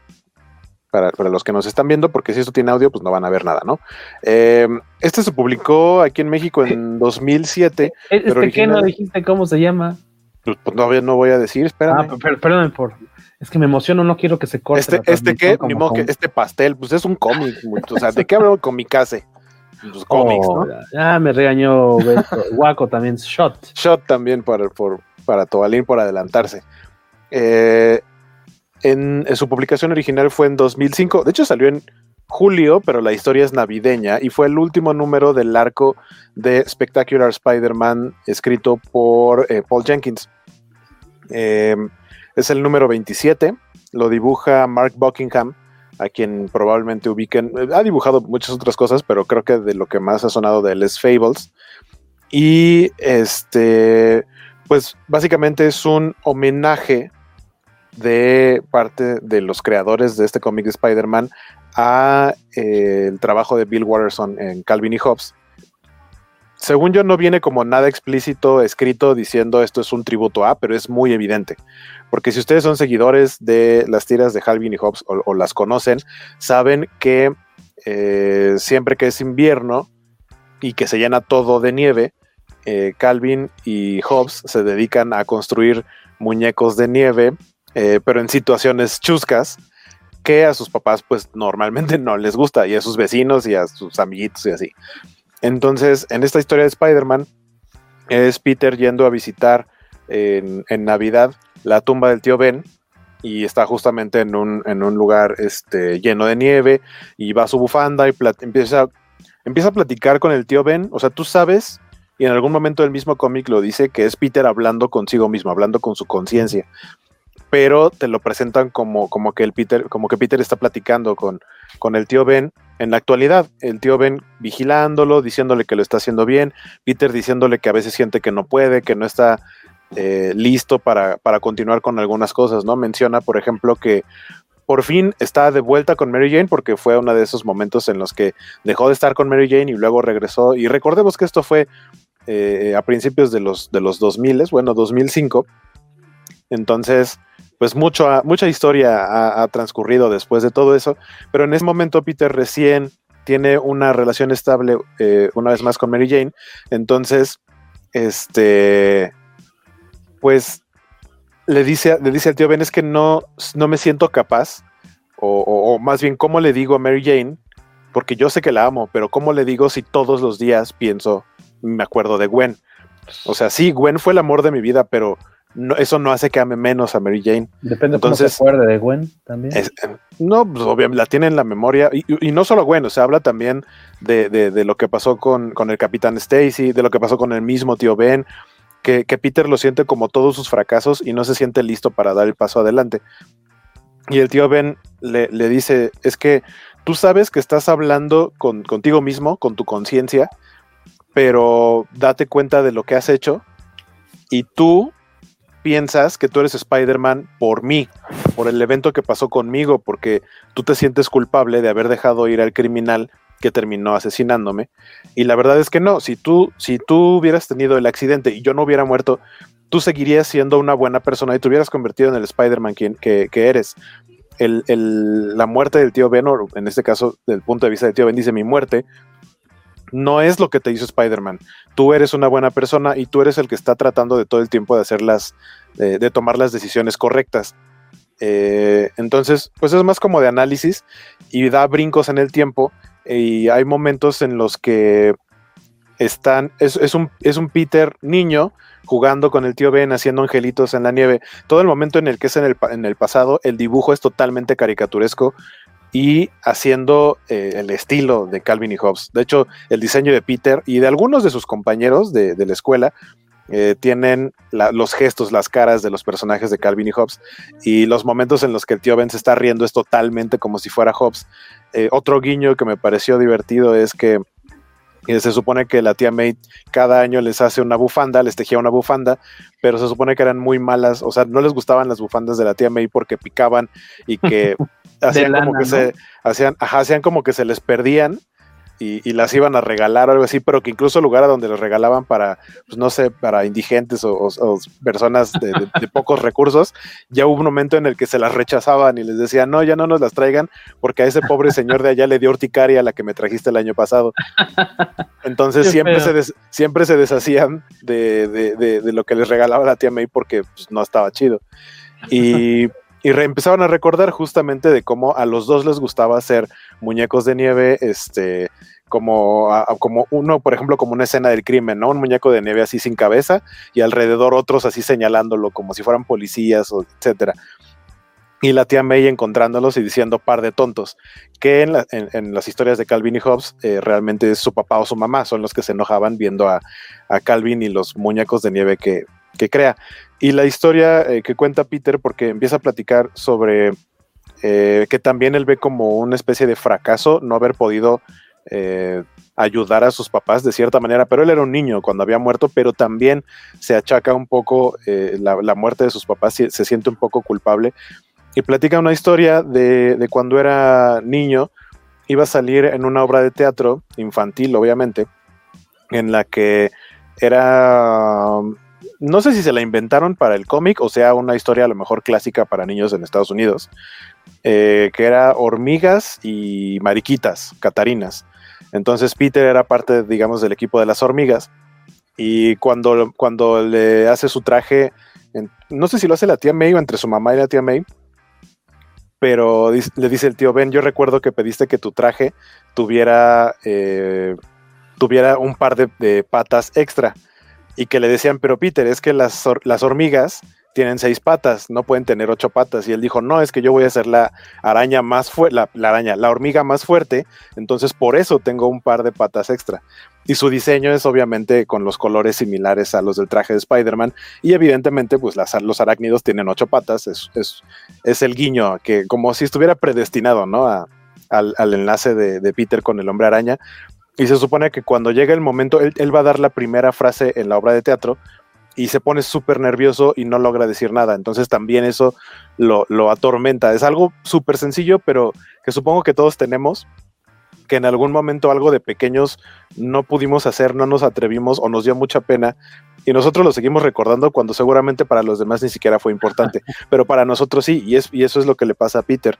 para, para los que nos están viendo, porque si esto tiene audio, pues no van a ver nada, ¿no? Eh, este se publicó aquí en México en 2007. pero Este no original- dijiste cómo se llama. Pues, pues, no, no voy a decir, espérame. Ah, per- perdóname por. Es que me emociono, no quiero que se corte. Este, este qué, ni modo que con- este pastel, pues es un cómic, o sea, ¿de qué hablo comicase? Pues cómics, Oh, ¿no? ya, ya me regañó Beto. Guaco también, shot. Shot también para, por, para Tobalín por adelantarse. Eh, en, en su publicación original fue en 2005, de hecho salió en julio, pero la historia es navideña y fue el último número del arco de Spectacular Spider-Man escrito por eh, Paul Jenkins. Eh, es el número 27, lo dibuja Mark Buckingham, a quien probablemente ubiquen. Ha dibujado muchas otras cosas, pero creo que de lo que más ha sonado de él es Fables. Y este, pues básicamente es un homenaje de parte de los creadores de este cómic de Spider-Man a eh, el trabajo de Bill Watterson en Calvin y Hobbes. Según yo, no viene como nada explícito escrito diciendo esto es un tributo a, pero es muy evidente. Porque si ustedes son seguidores de las tiras de Calvin y Hobbes o, o las conocen, saben que eh, siempre que es invierno y que se llena todo de nieve, eh, Calvin y Hobbes se dedican a construir muñecos de nieve, eh, pero en situaciones chuscas que a sus papás pues normalmente no les gusta y a sus vecinos y a sus amiguitos y así. Entonces, en esta historia de Spider-Man, es Peter yendo a visitar en, Navidad la tumba del tío Ben y está justamente en un, en un lugar este, lleno de nieve y va a su bufanda y empieza, empieza a platicar con el tío Ben. O sea, tú sabes, y en algún momento del mismo cómic lo dice, que es Peter hablando consigo mismo, hablando con su conciencia. Pero te lo presentan como, como que el Peter, como que Peter está platicando con, con el tío Ben en la actualidad. El tío Ben vigilándolo, diciéndole que lo está haciendo bien, Peter diciéndole que a veces siente que no puede, que no está eh, listo para, para continuar con algunas cosas, ¿no? Menciona, por ejemplo, que por fin está de vuelta con Mary Jane porque fue uno de esos momentos en los que dejó de estar con Mary Jane y luego regresó. Y recordemos que esto fue eh, a principios de los, de los 2000, bueno, 2005. Entonces, pues mucho, ha- mucha historia ha, ha transcurrido después de todo eso, pero en ese momento Peter recién tiene una relación estable eh, una vez más con Mary Jane, entonces, este, pues le dice, le dice al tío Ben es que no, no me siento capaz, o, o- o más bien, ¿cómo le digo a Mary Jane? Porque yo sé que la amo, pero ¿cómo le digo si todos los días pienso, me acuerdo de Gwen? O sea, sí, Gwen fue el amor de mi vida, pero no, eso no hace que ame menos a Mary Jane. Depende cómo Entonces, se acuerde de Gwen también. es- no, pues obviamente la tiene en la memoria. Y, y no solo Gwen, o sea, habla también de, de- de lo que pasó con, con el capitán Stacy, de lo que pasó con el mismo tío Ben, que, que Peter lo siente como todos sus fracasos y no se siente listo para dar el paso adelante. Y el tío Ben le, le dice, es que tú sabes que estás hablando con, contigo mismo, con tu conciencia, pero date cuenta de lo que has hecho y tú piensas que tú eres Spider-Man por mí, por el evento que pasó conmigo, porque tú te sientes culpable de haber dejado ir al criminal que terminó asesinándome. Y la verdad es que no, si tú, si tú hubieras tenido el accidente y yo no hubiera muerto, tú seguirías siendo una buena persona y te hubieras convertido en el Spider-Man que, eres. El- la muerte del tío Ben, o en este caso, del punto de vista del tío Ben, dice mi muerte, no es lo que te hizo Spider-Man. Tú eres una buena persona y tú eres el que está tratando de todo el tiempo de hacer las, de tomar las decisiones correctas. Eh, entonces, pues es más como de análisis y da brincos en el tiempo y hay momentos en los que están, es, un, es un Peter niño jugando con el tío Ben, haciendo angelitos en la nieve. Todo el momento en el que es en el, en el pasado, el dibujo es totalmente caricaturesco y haciendo eh, el estilo de Calvin y Hobbes. De hecho, el diseño de Peter y de algunos de sus compañeros de, la escuela eh, tienen los gestos, las caras de los personajes de Calvin y Hobbes y los momentos en los que el tío Ben se está riendo es totalmente como si fuera Hobbes. Eh, otro guiño que me pareció divertido es que se supone que la tía May cada año les hace una bufanda, les tejía una bufanda, pero se supone que eran muy malas, o sea, no les gustaban las bufandas de la tía May porque picaban y que hacían como que se hacían, hacían como que se les perdían y, las iban a regalar o algo así, pero que incluso el lugar a donde los regalaban para, pues no sé, para indigentes o, personas de, pocos recursos, ya hubo un momento en el que se las rechazaban y les decían, no, ya no nos las traigan porque a ese pobre señor de allá le dio urticaria la que me trajiste el año pasado. Entonces siempre se, siempre se deshacían de, lo que les regalaba la tía May porque pues, no estaba chido. Y y empezaban a recordar justamente de cómo a los dos les gustaba hacer muñecos de nieve, este, como, como uno, por ejemplo, como una escena del crimen, ¿no? Un muñeco de nieve así sin cabeza y alrededor otros así señalándolo como si fueran policías, o etcétera. Y la tía May encontrándolos y diciendo par de tontos, que en, las historias de Calvin y Hobbes eh, realmente es su papá o su mamá, son los que se enojaban viendo a, a Calvin y los muñecos de nieve que, que crea. Y la historia eh, que cuenta Peter, porque empieza a platicar sobre eh, que también él ve como una especie de fracaso no haber podido eh, ayudar a sus papás de cierta manera, pero él era un niño cuando había muerto, pero también se achaca un poco la, muerte de sus papás, se, se, siente un poco culpable. Y platica una historia de, de cuando era niño, iba a salir en una obra de teatro infantil, obviamente, en la que era no sé si se la inventaron para el cómic o sea una historia a lo mejor clásica para niños en Estados Unidos, eh, que era hormigas y mariquitas, catarinas. Entonces Peter era parte, digamos, del equipo de las hormigas. Y cuando, cuando le hace su traje, no sé si lo hace la tía May o entre su mamá y la tía May, pero le dice el tío Ben, yo recuerdo que pediste que tu traje tuviera, eh, tuviera un par de patas extra y que le decían, pero Peter, es que las, las hormigas tienen seis patas, no pueden tener ocho patas. Y él dijo, no, es que yo voy a ser la araña más fuerte, la, araña, la hormiga más fuerte, entonces por eso tengo un par de patas extra. Y su diseño es obviamente con los colores similares a los del traje de Spider-Man. Y evidentemente, pues las, los arácnidos tienen ocho patas, es, es, el guiño, que como si estuviera predestinado, ¿no? al, enlace de, de, Peter con el hombre araña, y se supone que cuando llega el momento, él, va a dar la primera frase en la obra de teatro y se pone súper nervioso y no logra decir nada. Entonces también eso lo, atormenta. Es algo súper sencillo, pero que supongo que todos tenemos, que en algún momento algo de pequeños no pudimos hacer, no nos atrevimos o nos dio mucha pena. Y nosotros lo seguimos recordando cuando seguramente para los demás ni siquiera fue importante, pero para nosotros sí, y, es, y eso es lo que le pasa a Peter.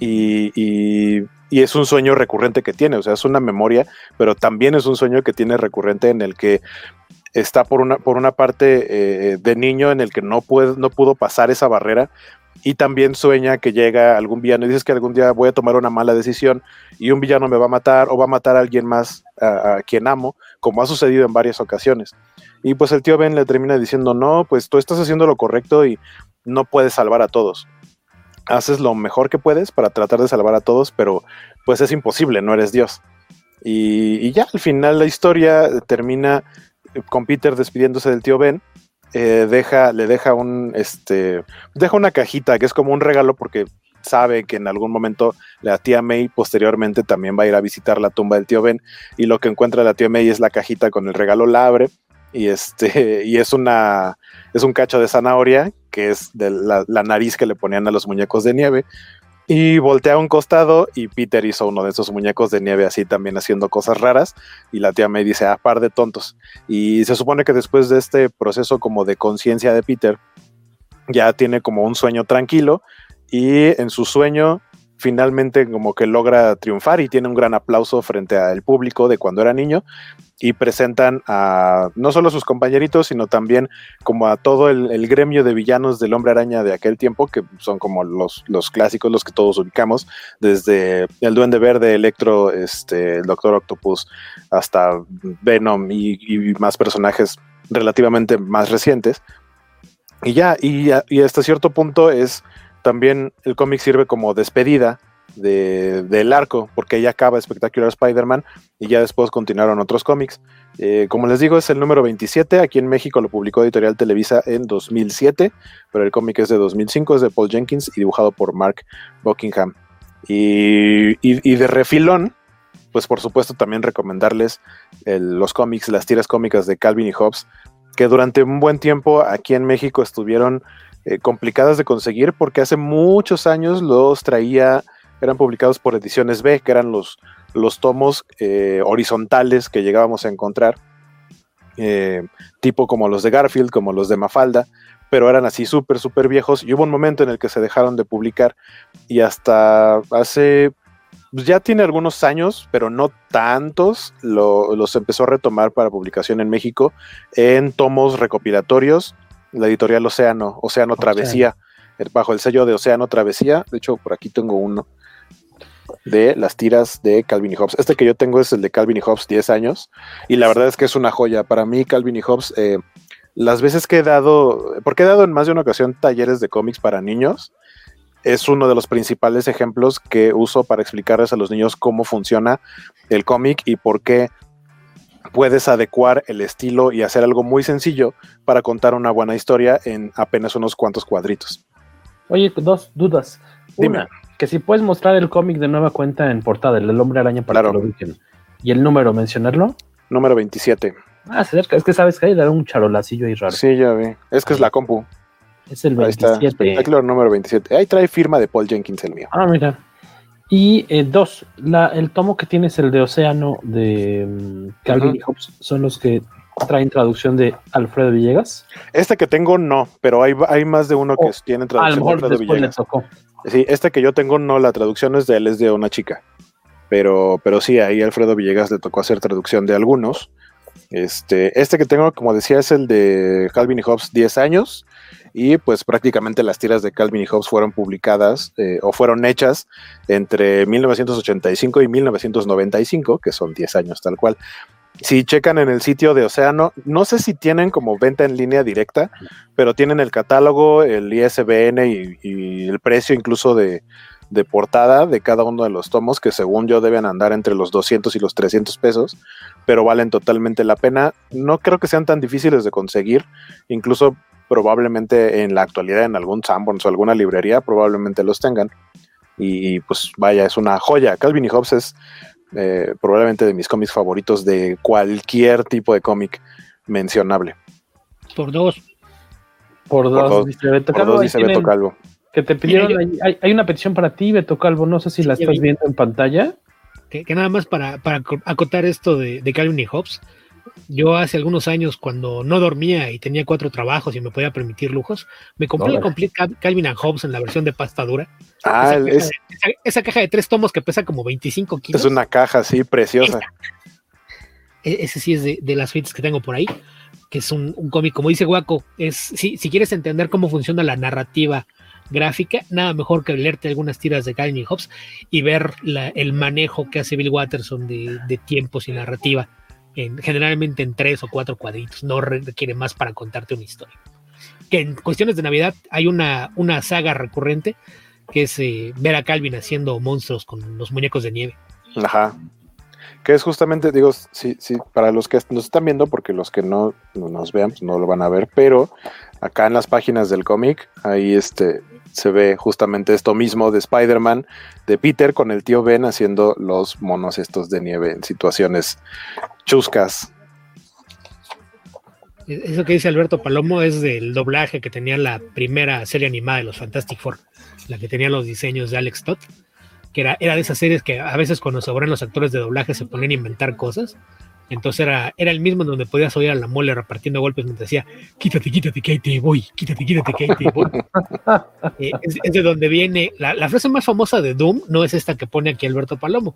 Y, es un sueño recurrente que tiene, o sea, es una memoria, pero también es un sueño que tiene recurrente en el que está por una, por una parte eh, de niño en el que no, puede, no pudo pasar esa barrera y también sueña que llega algún villano y dices que algún día voy a tomar una mala decisión y un villano me va a matar o va a matar a alguien más a, quien amo, como ha sucedido en varias ocasiones. Y pues el tío Ben le termina diciendo, no, pues tú estás haciendo lo correcto y no puedes salvar a todos haces lo mejor que puedes para tratar de salvar a todos, pero pues es imposible, no eres Dios. Y, ya al final la historia termina con Peter despidiéndose del tío Ben. Eh, deja, le deja un, este, deja una cajita que es como un regalo porque sabe que en algún momento la tía May posteriormente también va a ir a visitar la tumba del tío Ben y lo que encuentra la tía May es la cajita con el regalo, la abre y este y es una es un cacho de zanahoria que es de la, nariz que le ponían a los muñecos de nieve y voltea a un costado y Peter hizo uno de esos muñecos de nieve así también haciendo cosas raras y la tía me dice, ah, par de tontos. Y se supone que después de este proceso como de conciencia de Peter, ya tiene como un sueño tranquilo y en su sueño finalmente como que logra triunfar y tiene un gran aplauso frente al público de cuando era niño y presentan a no solo a sus compañeritos, sino también como a todo el, gremio de villanos del hombre araña de aquel tiempo, que son como los, los clásicos, los que todos ubicamos, desde el Duende Verde, Electro, este, el Doctor Octopus, hasta Venom y, y más personajes relativamente más recientes. Y ya, y, y hasta cierto punto es también el cómic sirve como despedida de, del arco, porque ya acaba Spectacular Spider-Man y ya después continuaron otros cómics. Eh, como les digo, es el número 27. Aquí en México lo publicó Editorial Televisa en 2007, pero el cómic es de 2005, es de Paul Jenkins y dibujado por Mark Buckingham. Y, y, de refilón, pues por supuesto también recomendarles los cómics, las tiras cómicas de Calvin y Hobbes, que durante un buen tiempo aquí en México estuvieron eh, complicadas de conseguir porque hace muchos años los traía, eran publicados por Ediciones B, que eran los, los tomos eh, horizontales que llegábamos a encontrar, eh, tipo como los de Garfield, como los de Mafalda, pero eran así súper, súper viejos y hubo un momento en el que se dejaron de publicar y hasta hace pues ya tiene algunos años, pero no tantos, lo, los empezó a retomar para publicación en México en tomos recopilatorios, la editorial Océano, Océano Travesía, Océano. bajo el sello de Océano Travesía. De hecho, por aquí tengo uno de las tiras de Calvin y Hobbes. Este que yo tengo es el de Calvin y Hobbes 10 años, y la verdad es que es una joya. Para mí, Calvin y Hobbes, eh, las veces que he dado, porque he dado en más de una ocasión talleres de cómics para niños, es uno de los principales ejemplos que uso para explicarles a los niños cómo funciona el cómic y por qué puedes adecuar el estilo y hacer algo muy sencillo para contar una buena historia en apenas unos cuantos cuadritos. Oye, dos dudas. Dime. Una, que si puedes mostrar el cómic de nueva cuenta en portada, el hombre araña para claro. que lo ubiquen. ¿Y el número, mencionarlo? Número 27. Ah, se acerca. Es que sabes que hay dar un charolacillo ahí raro. Sí, ya vi. Es que es la compu. Es el 27. Ahí está, espectacular número 27. Ahí trae firma de Paul Jenkins el mío. Ah, mira. Y eh, dos, la, el tomo que tienes, el de Océano de um, Calvin uh -huh. y Hobbes, son los que traen traducción de Alfredo Villegas. Este que tengo no, pero hay, hay más de uno que tiene traducción de Alfredo Villegas. tocó. Sí, este que yo tengo no, la traducción es de él, es de una chica. Pero, pero sí, ahí Alfredo Villegas le tocó hacer traducción de algunos. Este, este que tengo, como decía, es el de Calvin y Hobbes 10 años y pues prácticamente las tiras de Calvin y Hobbes fueron publicadas eh, o fueron hechas entre 1985 y 1995, que son 10 años tal cual. Si checan en el sitio de Océano, no sé si tienen como venta en línea directa, pero tienen el catálogo, el ISBN y, el precio incluso de, de, portada de cada uno de los tomos, que según yo deben andar entre los 200 y los 300 pesos, pero valen totalmente la pena. No creo que sean tan difíciles de conseguir, incluso probablemente en la actualidad en algún Sanborns o alguna librería probablemente los tengan. Y, pues vaya, es una joya. Calvin y Hobbes es eh, probablemente de mis cómics favoritos de cualquier tipo de cómic mencionable. Por dos. Por dos, por dos dice Beto Calvo. Dos, dice Beto Calvo. Que te pidieron, hay, hay, una petición para ti, Beto Calvo, no sé si la estás viendo en pantalla. Que, que nada más para, para, acotar esto de, de Calvin y Hobbes, yo hace algunos años, cuando no dormía y tenía cuatro trabajos y me podía permitir lujos, me compré el Complete Calvin and Hobbes en la versión de pasta dura. Ah, esa, es, caja, esa, esa, caja de tres tomos que pesa como 25 kilos. Es una caja así, preciosa. Esa, ese sí es de, de, las suites que tengo por ahí, que es un, un cómic, como dice Guaco, es si, si quieres entender cómo funciona la narrativa gráfica, nada mejor que leerte algunas tiras de Calvin y Hobbes y ver la, el manejo que hace Bill Watterson de, de tiempos y narrativa en, generalmente en tres o cuatro cuadritos, no requiere más para contarte una historia. Que en cuestiones de Navidad hay una, una saga recurrente que es eh, ver a Calvin haciendo monstruos con los muñecos de nieve. Ajá. Que es justamente, digo, sí, sí, para los que nos están viendo, porque los que no, no nos vean, pues no lo van a ver, pero acá en las páginas del cómic, ahí este, se ve justamente esto mismo de Spider-Man, de Peter con el tío Ben haciendo los monos estos de nieve en situaciones chuscas. Eso que dice Alberto Palomo es del doblaje que tenía la primera serie animada de los Fantastic Four, la que tenía los diseños de Alex Todd, que era, era de esas series que a veces cuando sobran los actores de doblaje se ponen a inventar cosas. Entonces era, era el mismo en donde podías oír a la mole repartiendo golpes mientras decía, quítate, quítate, que ahí te voy, quítate, quítate, que ahí te voy. Eh, es, es de donde viene, la, la frase más famosa de Doom no es esta que pone aquí Alberto Palomo,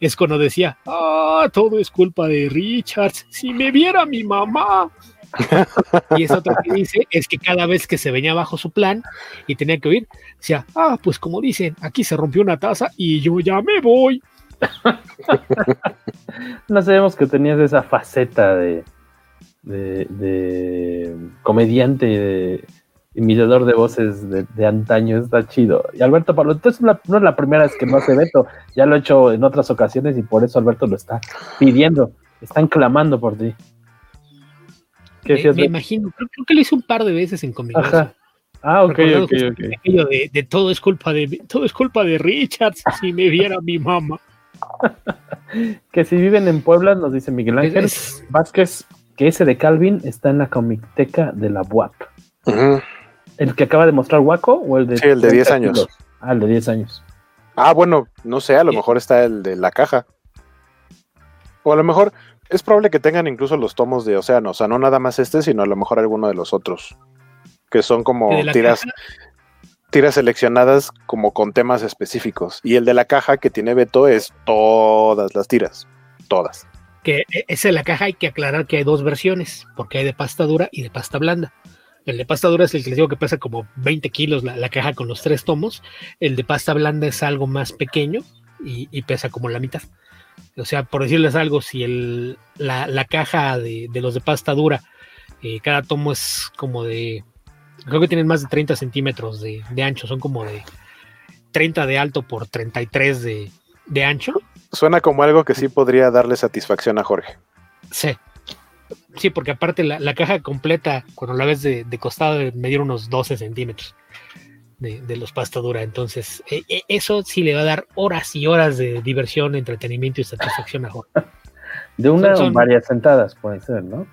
es cuando decía, ah, todo es culpa de Richards, si me viera mi mamá. y es otro que dice, es que cada vez que se venía bajo su plan y tenía que oír, decía, ah, pues como dicen, aquí se rompió una taza y yo ya me voy. no sabemos que tenías esa faceta de, de, de comediante, de imitador de voces de, de, antaño, está chido. Y Alberto Pablo, entonces no es la primera vez que no hace Beto, ya lo he hecho en otras ocasiones y por eso Alberto lo está pidiendo, están clamando por ti. Me, me imagino, creo, creo, que lo hice un par de veces en conmigo. Ah, ok, ok, ok. De, de, todo es culpa de todo es culpa de Richards, si me viera mi mamá. que si viven en Puebla, nos dice Miguel Ángel es... Vázquez, que ese de Calvin está en la comicteca de la UAP. Uh -huh. ¿El que acaba de mostrar Waco o el de Sí, el de 10 años. Ah, el de 10 años. Ah, bueno, no sé, a lo mejor está el de la caja. O a lo mejor es probable que tengan incluso los tomos de Océano, o sea, no nada más este, sino a lo mejor alguno de los otros, que son como tiras, caja? Tiras seleccionadas como con temas específicos. Y el de la caja que tiene Beto es todas las tiras, todas. Que ese de la caja hay que aclarar que hay dos versiones, porque hay de pasta dura y de pasta blanda. El de pasta dura es el que les digo que pesa como 20 kilos la, caja con los tres tomos. El de pasta blanda es algo más pequeño y, y pesa como la mitad. O sea, por decirles algo, si el, la, la caja de, de, los de pasta dura, eh, cada tomo es como de, creo que tienen más de 30 centímetros de, de, ancho, son como de 30 de alto por 33 de, de ancho. Suena como algo que sí podría darle satisfacción a Jorge. Sí. Sí, porque aparte la, la caja completa, cuando la ves de, de costado, medir unos 12 centímetros de, de, los pasta dura. Entonces, eh, eh, eso sí le va a dar horas y horas de diversión, entretenimiento y satisfacción a Jorge. De una son, son, o varias sentadas, puede ser, ¿no?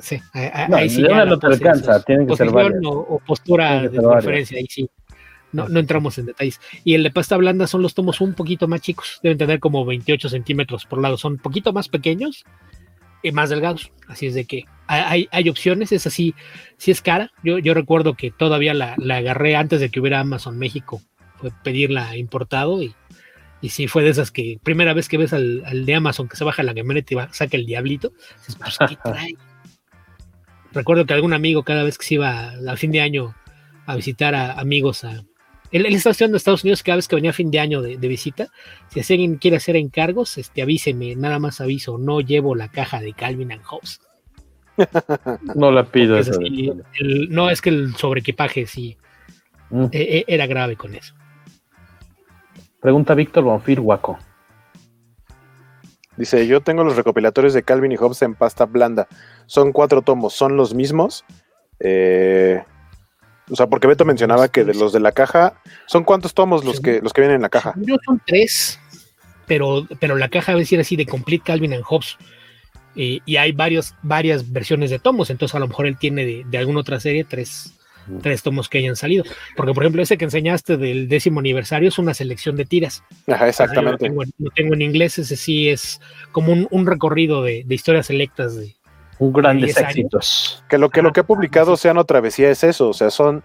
Sí, ahí, no, ahí sí. Una no te alcanza, tienen que ser varias. O, o postura de preferencia, ahí sí. No, no, entramos en detalles. Y el de pasta blanda son los tomos un poquito más chicos, deben tener como 28 centímetros por lado, son un poquito más pequeños y más delgados. Así es de que hay, hay opciones, es así, sí es cara. Yo, yo recuerdo que todavía la, la, agarré antes de que hubiera Amazon México, fue pedirla importado y, y sí fue de esas que primera vez que ves al, al de Amazon que se baja la camioneta y va, saca el diablito, dices, pues, ¿qué trae? Recuerdo que algún amigo cada vez que se iba a fin de año a visitar a amigos a, él, él, está estudiando en Estados Unidos cada vez que venía a fin de año de, de visita. Si alguien quiere hacer encargos, este, avíseme, nada más aviso, no llevo la caja de Calvin and Hobbes. no la pido. Es así, el, no, es que el sobreequipaje sí mm. e, e, era grave con eso. Pregunta Víctor Bonfil Waco. Dice, yo tengo los recopilatorios de Calvin y Hobbes en pasta blanda. Son cuatro tomos, ¿son los mismos? Eh, o sea, porque Beto mencionaba que de los de la caja, ¿son cuántos tomos los que los que vienen en la caja? Yo son tres, pero, pero la caja debe decir así de Complete Calvin and Hobbes. Eh, y hay varios, varias versiones de tomos, entonces a lo mejor él tiene de, de alguna otra serie tres, tres tomos que hayan salido. Porque, por ejemplo, ese que enseñaste del décimo aniversario es una selección de tiras. Ajá, exactamente. Lo, tengo, lo, tengo, en inglés, ese sí es como un, un recorrido de, de, historias selectas de, un grandes éxitos. Que lo que, lo que he publicado Seano Travesía es eso, o sea, son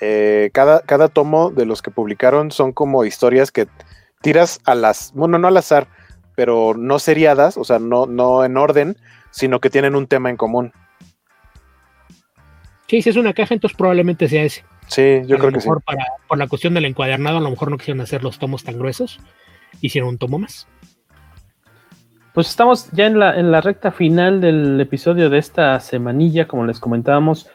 eh, cada, cada tomo de los que publicaron son como historias que tiras a las, bueno, no al azar, pero no seriadas, o sea, no, no en orden, sino que tienen un tema en común. Sí, si es una caja, entonces probablemente sea ese. Sí, yo a creo lo que mejor sí. Para, por la cuestión del encuadernado, a lo mejor no quisieron hacer los tomos tan gruesos, hicieron un tomo más. Pues estamos ya en la, en la recta final del episodio de esta semanilla, como les comentábamos.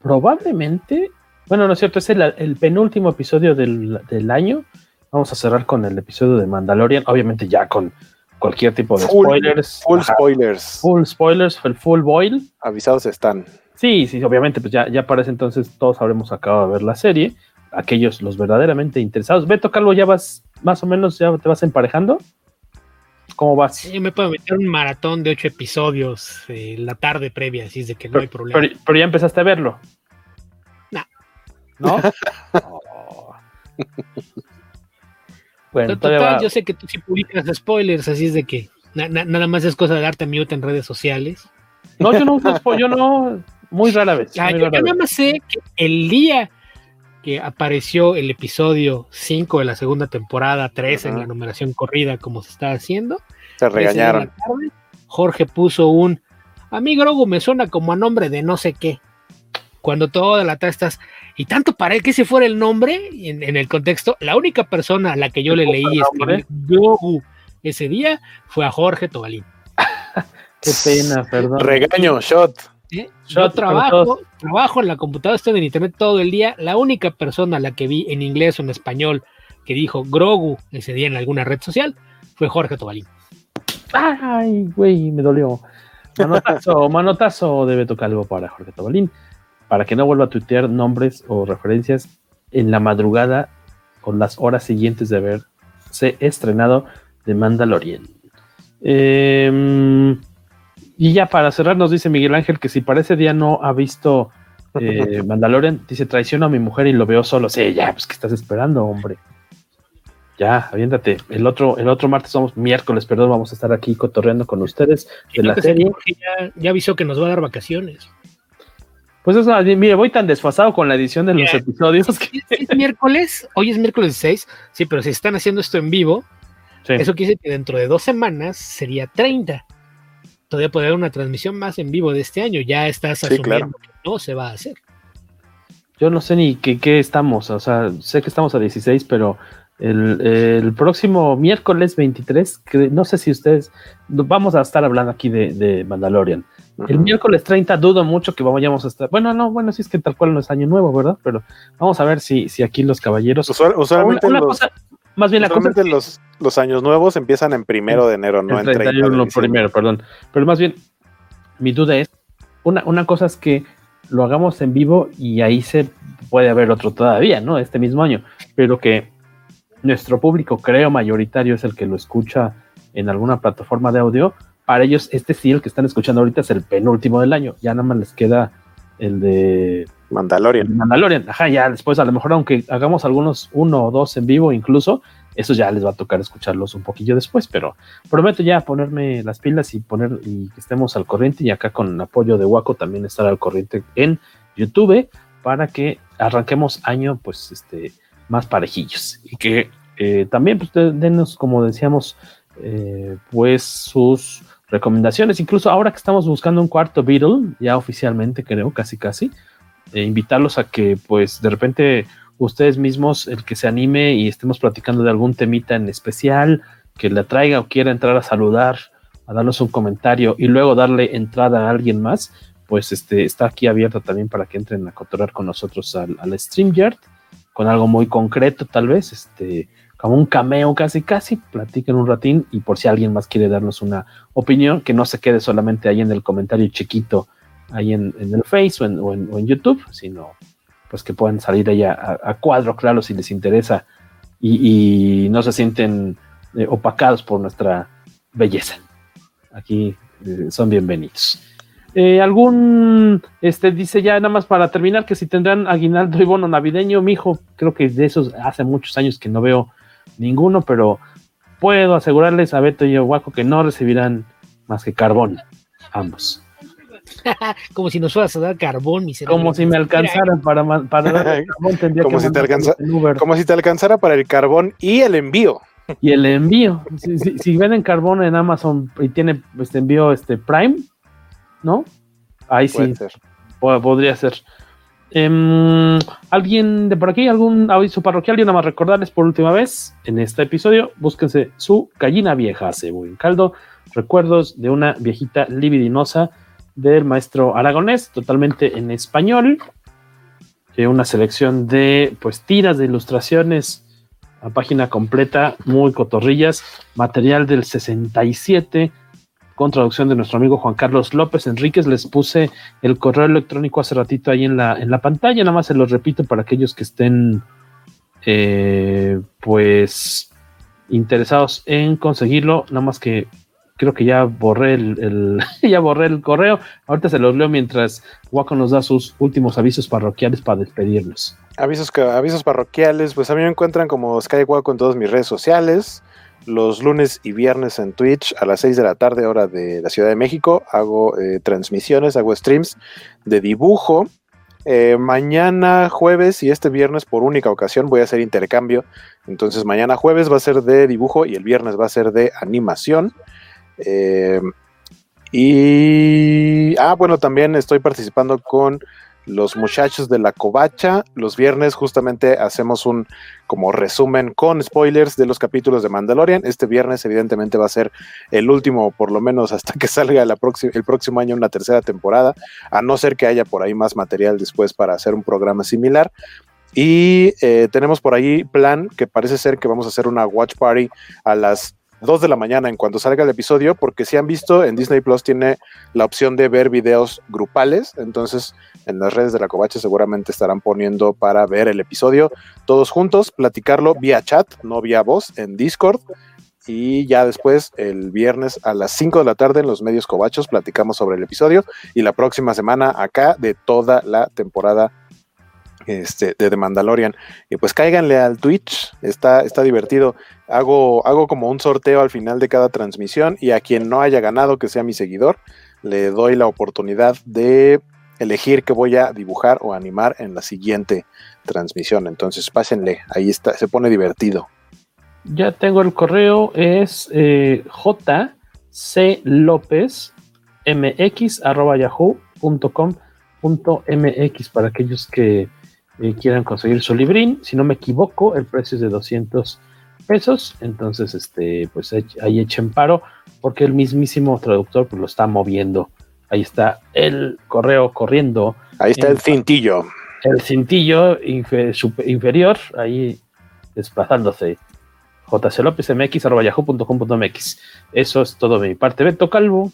Probablemente, bueno, no es cierto, es el, el penúltimo episodio del, del, año. Vamos a cerrar con el episodio de Mandalorian, obviamente ya con cualquier tipo de full, spoilers. Full Ajá. spoilers. Full spoilers, el full boil. Avisados están. Sí, sí, obviamente, pues ya, ya para ese entonces todos habremos acabado de ver la serie. Aquellos, los verdaderamente interesados. Beto, Carlos, ya vas, más o menos, ya te vas emparejando. ¿Cómo vas? Yo me puedo meter un maratón de ocho episodios eh, la tarde previa, así es de que no pero, hay problema. Pero, pero, ya empezaste a verlo. No. ¿No? oh. bueno, total, va... yo sé que tú sí publicas spoilers, así es de que. Na- na- nada más es cosa de darte mute en redes sociales. No, yo no uso Spo- yo no, muy rara vez. Ah, muy yo, rara nada vez. más sé que el día que apareció el episodio 5 de la segunda temporada, 3 en la numeración corrida, como se está haciendo, Se regañaron. tarde, Jorge puso un a mí Grogu me suena como a nombre de no sé qué. Cuando toda la tarde estás, y tanto para que ese fuera el nombre, y en, en el contexto, la única persona a la que yo le leí escribir Grogu ese día fue a Jorge Tobalín. Qué pena, perdón. Regaño, shot. ¿eh? Yo trabajo, trabajo en la computadora, estoy en internet todo el día. La única persona a la que vi en inglés o en español que dijo Grogu ese día en alguna red social fue Jorge Tobalín. Ay, güey, me dolió. Manotazo, manotazo debe tocar algo para Jorge Tobalín, para que no vuelva a tuitear nombres o referencias en la madrugada o las horas siguientes de haberse estrenado de Mandalorian. Em, y ya para cerrar nos dice Miguel Ángel que si para ese día no ha visto eh, Mandalorian, dice traiciono a mi mujer y lo veo solo. Sí, ya, pues que estás esperando, hombre. Ya, aviéntate. El otro, el otro martes, vamos, miércoles, perdón, vamos a estar aquí cotorreando con ustedes de la serie. Ya, ya avisó que nos va a dar vacaciones. Pues eso, mire, voy tan desfasado con la edición de los episodios que Es miércoles, hoy es miércoles 6, sí, pero si están haciendo esto en vivo, Sí. eso quiere decir que dentro de dos semanas sería 30. Todavía puede haber una transmisión más en vivo de este año, ya estás Sí, asumiendo claro. que no se va a hacer. yo no sé ni qué, qué estamos, o sea, sé que estamos a 16, pero el, el próximo miércoles 23, que no sé si ustedes, vamos a estar hablando aquí de, de Mandalorian. El miércoles 30 dudo mucho que vayamos a estar, bueno, no, bueno, sí es que tal cual no es año nuevo, ¿verdad? Pero vamos a ver si, si aquí los caballeros... Usual- usualmente Una- una los- cosa- más bien la cosa Usualmente los, los años nuevos empiezan en primero de enero, no en 30 de 31 diciembre. primero, perdón. Pero más bien, mi duda es, una, una cosa es que lo hagamos en vivo y ahí se puede haber otro todavía, ¿no? Este mismo año, pero que nuestro público, creo, mayoritario es el que lo escucha en alguna plataforma de audio. Para ellos, este sí, el que están escuchando ahorita es el penúltimo del año. Ya nada más les queda el de Mandalorian. Mandalorian. Ajá, ya después, a lo mejor, aunque hagamos algunos uno o dos en vivo, incluso, eso ya les va a tocar escucharlos un poquillo después, pero prometo ya ponerme las pilas y poner y que estemos al corriente y acá con apoyo de Waco también estar al corriente en YouTube para que arranquemos año pues este más parejillos. Y que eh, también pues de- denos como decíamos eh, pues sus recomendaciones. Incluso ahora que estamos buscando un cuarto Beatle ya oficialmente creo casi casi eh, invitarlos a que pues de repente ustedes mismos, el que se anime y estemos platicando de algún temita en especial, que le atraiga o quiera entrar a saludar, a darnos un comentario y luego darle entrada a alguien más, pues este está aquí abierto también para que entren a cotorrear con nosotros al, al StreamYard, con algo muy concreto tal vez, este como un cameo casi casi, platiquen un ratín y por si alguien más quiere darnos una opinión, que no se quede solamente ahí en el comentario chiquito ahí en, en el Face o en, YouTube, sino pues que puedan salir ahí a, cuadro, claro, si les interesa y, y no se sienten eh, opacados por nuestra belleza. Aquí eh, son bienvenidos. Eh, algún, este, dice ya nada más para terminar que si tendrán aguinaldo y bono navideño, mijo, creo que de esos hace muchos años que no veo ninguno, pero puedo asegurarles a Beto y a Guaco que no recibirán más que carbón, ambos. Como si nos fueras a dar carbón, miserable. Como si me alcanzaran para, para carbón, tendría Como que si, te alcanza- como si te alcanzara para el carbón y el envío. Y el envío. Si, si- si venden carbón en Amazon y tiene este envío este Prime, ¿no? Ahí sí ser. podría ser. Em, ¿Alguien de por aquí? ¿Algún aviso parroquial? Y nada más recordarles por última vez en este episodio, búsquense su gallina vieja, hace buen caldo. Recuerdos de una viejita libidinosa del maestro aragonés, totalmente en español. Eh, una selección de pues tiras de ilustraciones a página completa, muy cotorrillas, material del 67, con traducción de nuestro amigo Juan Carlos López Enríquez. Les puse el correo electrónico hace ratito ahí en la, en la pantalla, nada más se los repito para aquellos que estén eh, pues interesados en conseguirlo, nada más que creo que ya borré el, ya borré el correo. Ahorita se los leo mientras Waco nos da sus últimos avisos parroquiales para despedirnos. Avisos, avisos parroquiales, pues a mí me encuentran como Skywalk en todas mis redes sociales. Los lunes y viernes en Twitch a las 6 de la tarde, hora de la Ciudad de México. Hago eh, transmisiones, hago streams de dibujo. Eh, mañana jueves y este viernes por única ocasión voy a hacer intercambio. Entonces mañana jueves va a ser de dibujo y el viernes va a ser de animación. Eh, y, ah, bueno, también estoy participando con los muchachos de la covacha. Los viernes justamente hacemos un como resumen con spoilers de los capítulos de Mandalorian. Este viernes evidentemente va a ser el último, por lo menos hasta que salga el próximo año una tercera temporada, a no ser que haya por ahí más material después para hacer un programa similar. Y eh, tenemos por ahí plan que parece ser que vamos a hacer una watch party a las 2 de la mañana en cuanto salga el episodio, porque si han visto, en Disney Plus tiene la opción de ver videos grupales, entonces en las redes de la Covacha seguramente estarán poniendo para ver el episodio todos juntos, platicarlo vía chat, no vía voz, en Discord. Y ya después, el viernes a las 5 de la tarde en los medios covachos, platicamos sobre el episodio. Y la próxima semana acá de toda la temporada este, de The Mandalorian. Y pues cáiganle al Twitch, está, está divertido. Hago, hago como un sorteo al final de cada transmisión y a quien no haya ganado, que sea mi seguidor, le doy la oportunidad de elegir qué voy a dibujar o animar en la siguiente transmisión. Entonces pásenle, ahí está, se pone divertido. Ya tengo el correo, es eh, jclopezmx.yahoo.com.mx para aquellos que eh, quieran conseguir su librín. Si no me equivoco, el precio es de 200 pesos. Entonces, este, pues ahí echen paro, porque el mismísimo traductor pues, lo está moviendo. Ahí está el correo corriendo. Ahí está el cintillo. El cintillo inferior, ahí desplazándose. jclopezmx.yahoo.com.mx. Eso es todo de mi parte. Beto Calvo.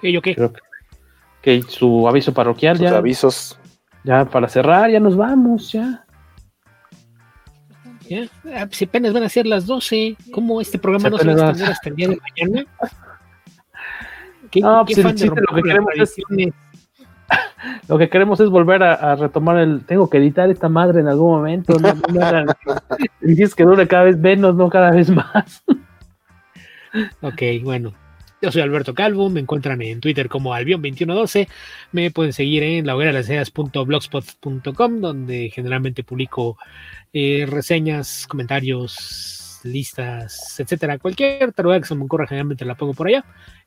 ¿Qué yo qué? Creo que que su aviso parroquial Sus ya. avisos. Ya para cerrar, ya nos vamos, ya. Ya, ah, si apenas van a ser las 12, ¿cómo este programa Si no se va a extender hasta el día de mañana? ¿Qué, No, qué pues fan de lo que queremos es- tradiciones? Lo que queremos es volver a, a retomar el. Tengo que editar esta madre en algún momento. No, no que dure cada vez menos, no cada vez más. Ok, bueno. Yo soy Alberto Calvo, me encuentran en Twitter como Albion2112, me pueden seguir en la hoguera de las ideas.blogspot.com, donde generalmente publico eh, reseñas, comentarios, listas, etcétera. Cualquier taruga que se me ocurra, generalmente la pongo por allá.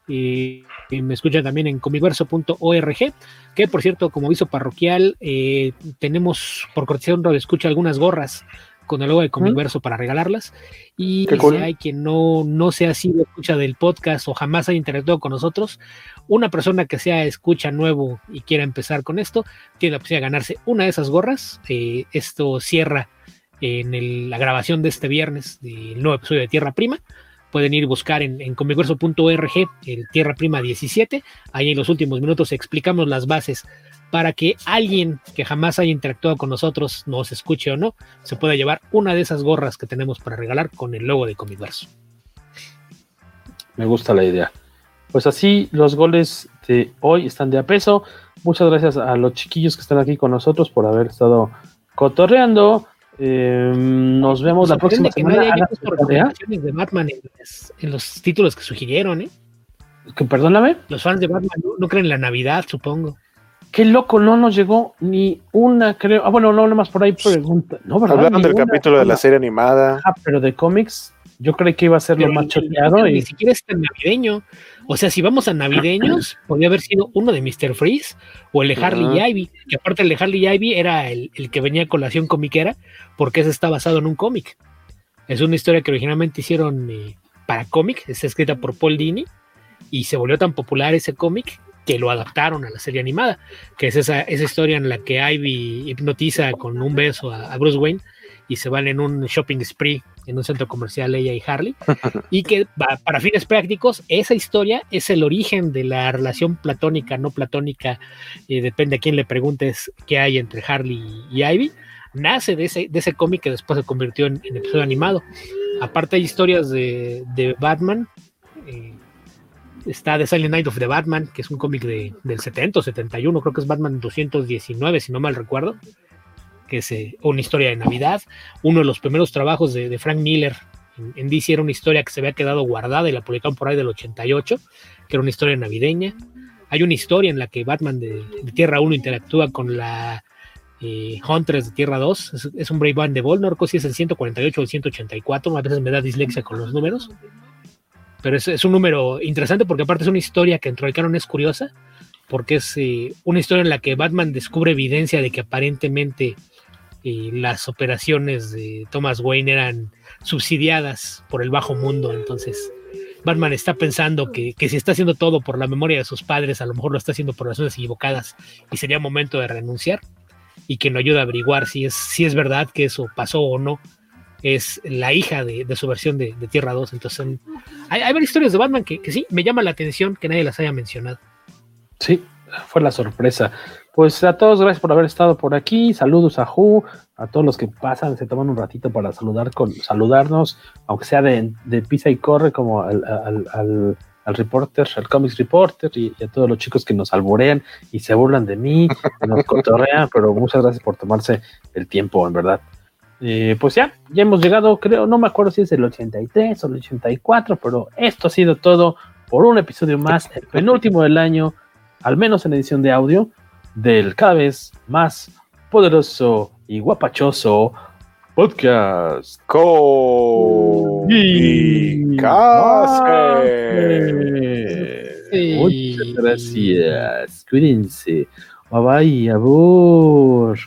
Y, me escuchan también en comiverso.org, que por cierto, como aviso parroquial, eh, tenemos por cortesía un escucha algunas gorras con el logo de Comiverso para regalarlas. Y si hay quien no, no sea sido escucha del podcast o jamás haya interactuado con nosotros, una persona que sea escucha nuevo y quiera empezar con esto, tiene la posibilidad de ganarse una de esas gorras. Eh, esto cierra en el- la grabación de este viernes del nuevo episodio de Tierra Prima. Pueden ir a buscar en, en comiverso.org el Tierra Prima 17. Ahí en los últimos minutos explicamos las bases para que alguien que jamás haya interactuado con nosotros, nos escuche o no, se pueda llevar una de esas gorras que tenemos para regalar con el logo de Comiverso. Me gusta la idea. Pues así los goles de hoy están de a peso. Muchas gracias a los chiquillos que están aquí con nosotros por haber estado cotorreando. Eh, nos vemos la próxima que semana. haya recomendaciones de Batman en, los títulos que sugirieron, ¿eh? Que perdóname. Los fans de Batman no, no creen en la Navidad, supongo. Qué loco, no nos llegó ni una, creo. Ah, bueno, no, nomás por ahí pregunta. No, ¿verdad? Hablaron Ni del una capítulo de la serie animada. Ah, pero de cómics, yo creí que iba a ser lo más choteado. Y... Ni siquiera es tan navideño. O sea, si vamos a navideños, podría haber sido uno de Mr. Freeze o el de Harley y Ivy. Que aparte el de Harley y Ivy era el, el que venía a colación comiquera, porque ese está basado en un cómic. Es una historia que originalmente hicieron eh, para cómic, está escrita por Paul Dini, y se volvió tan popular ese cómic que lo adaptaron a la serie animada, que es esa, esa historia en la que Ivy hipnotiza con un beso a, a Bruce Wayne y se van en un shopping spree en un centro comercial ella y Harley, y que para fines prácticos esa historia es el origen de la relación platónica, no platónica, eh, depende a quién le preguntes qué hay entre Harley y Ivy, nace de ese, de ese cómic que después se convirtió en, en episodio animado. Aparte hay historias de, de Batman, eh, está The Silent Night of the Batman, que es un cómic de, del 70 o 71, creo que es Batman 219, si no mal recuerdo, que es eh, una historia de Navidad. Uno de los primeros trabajos de, de Frank Miller en, en, DC era una historia que se había quedado guardada y la publicaron por ahí del 88, que era una historia navideña. Hay una historia en la que Batman de, de Tierra 1 interactúa con la eh, Huntress de Tierra 2. Es, es un Brave Band de Vol, no recuerdo si es el 148 o el 184, a veces me da dislexia con los números. Pero es, es un número interesante porque aparte es una historia que dentro del canon es curiosa, porque es eh, una historia en la que Batman descubre evidencia de que aparentemente eh, las operaciones de Thomas Wayne eran subsidiadas por el bajo mundo. Entonces, Batman está pensando que, que, si está haciendo todo por la memoria de sus padres, a lo mejor lo está haciendo por razones equivocadas y sería momento de renunciar y que nos ayude a averiguar si es, si es verdad que eso pasó o no. Es la hija de, de su versión de, de, Tierra 2. Entonces, hay, hay, varias historias de Batman que, que sí me llama la atención que nadie las haya mencionado. Sí, fue la sorpresa. Pues a todos, gracias por haber estado por aquí. Saludos a Ju, a todos los que pasan, se toman un ratito para saludar con, saludarnos, aunque sea de, de pisa y corre, como al, al, al, al reporter, al comics reporter, y, y, a todos los chicos que nos alborean y se burlan de mí, que nos cotorrean, pero muchas gracias por tomarse el tiempo, en verdad. Eh, pues ya, ya hemos llegado, creo, no me acuerdo si es el 83 o el 84, pero esto ha sido todo por un episodio más, el penúltimo del año, al menos en edición de audio, del cada vez más poderoso y guapachoso podcast Sí. Muchas gracias. Cuídense. Bye bye, abur.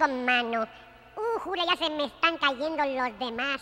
¡Qué hambre tengo, mano! Uh, jure, ya se me están cayendo los demás.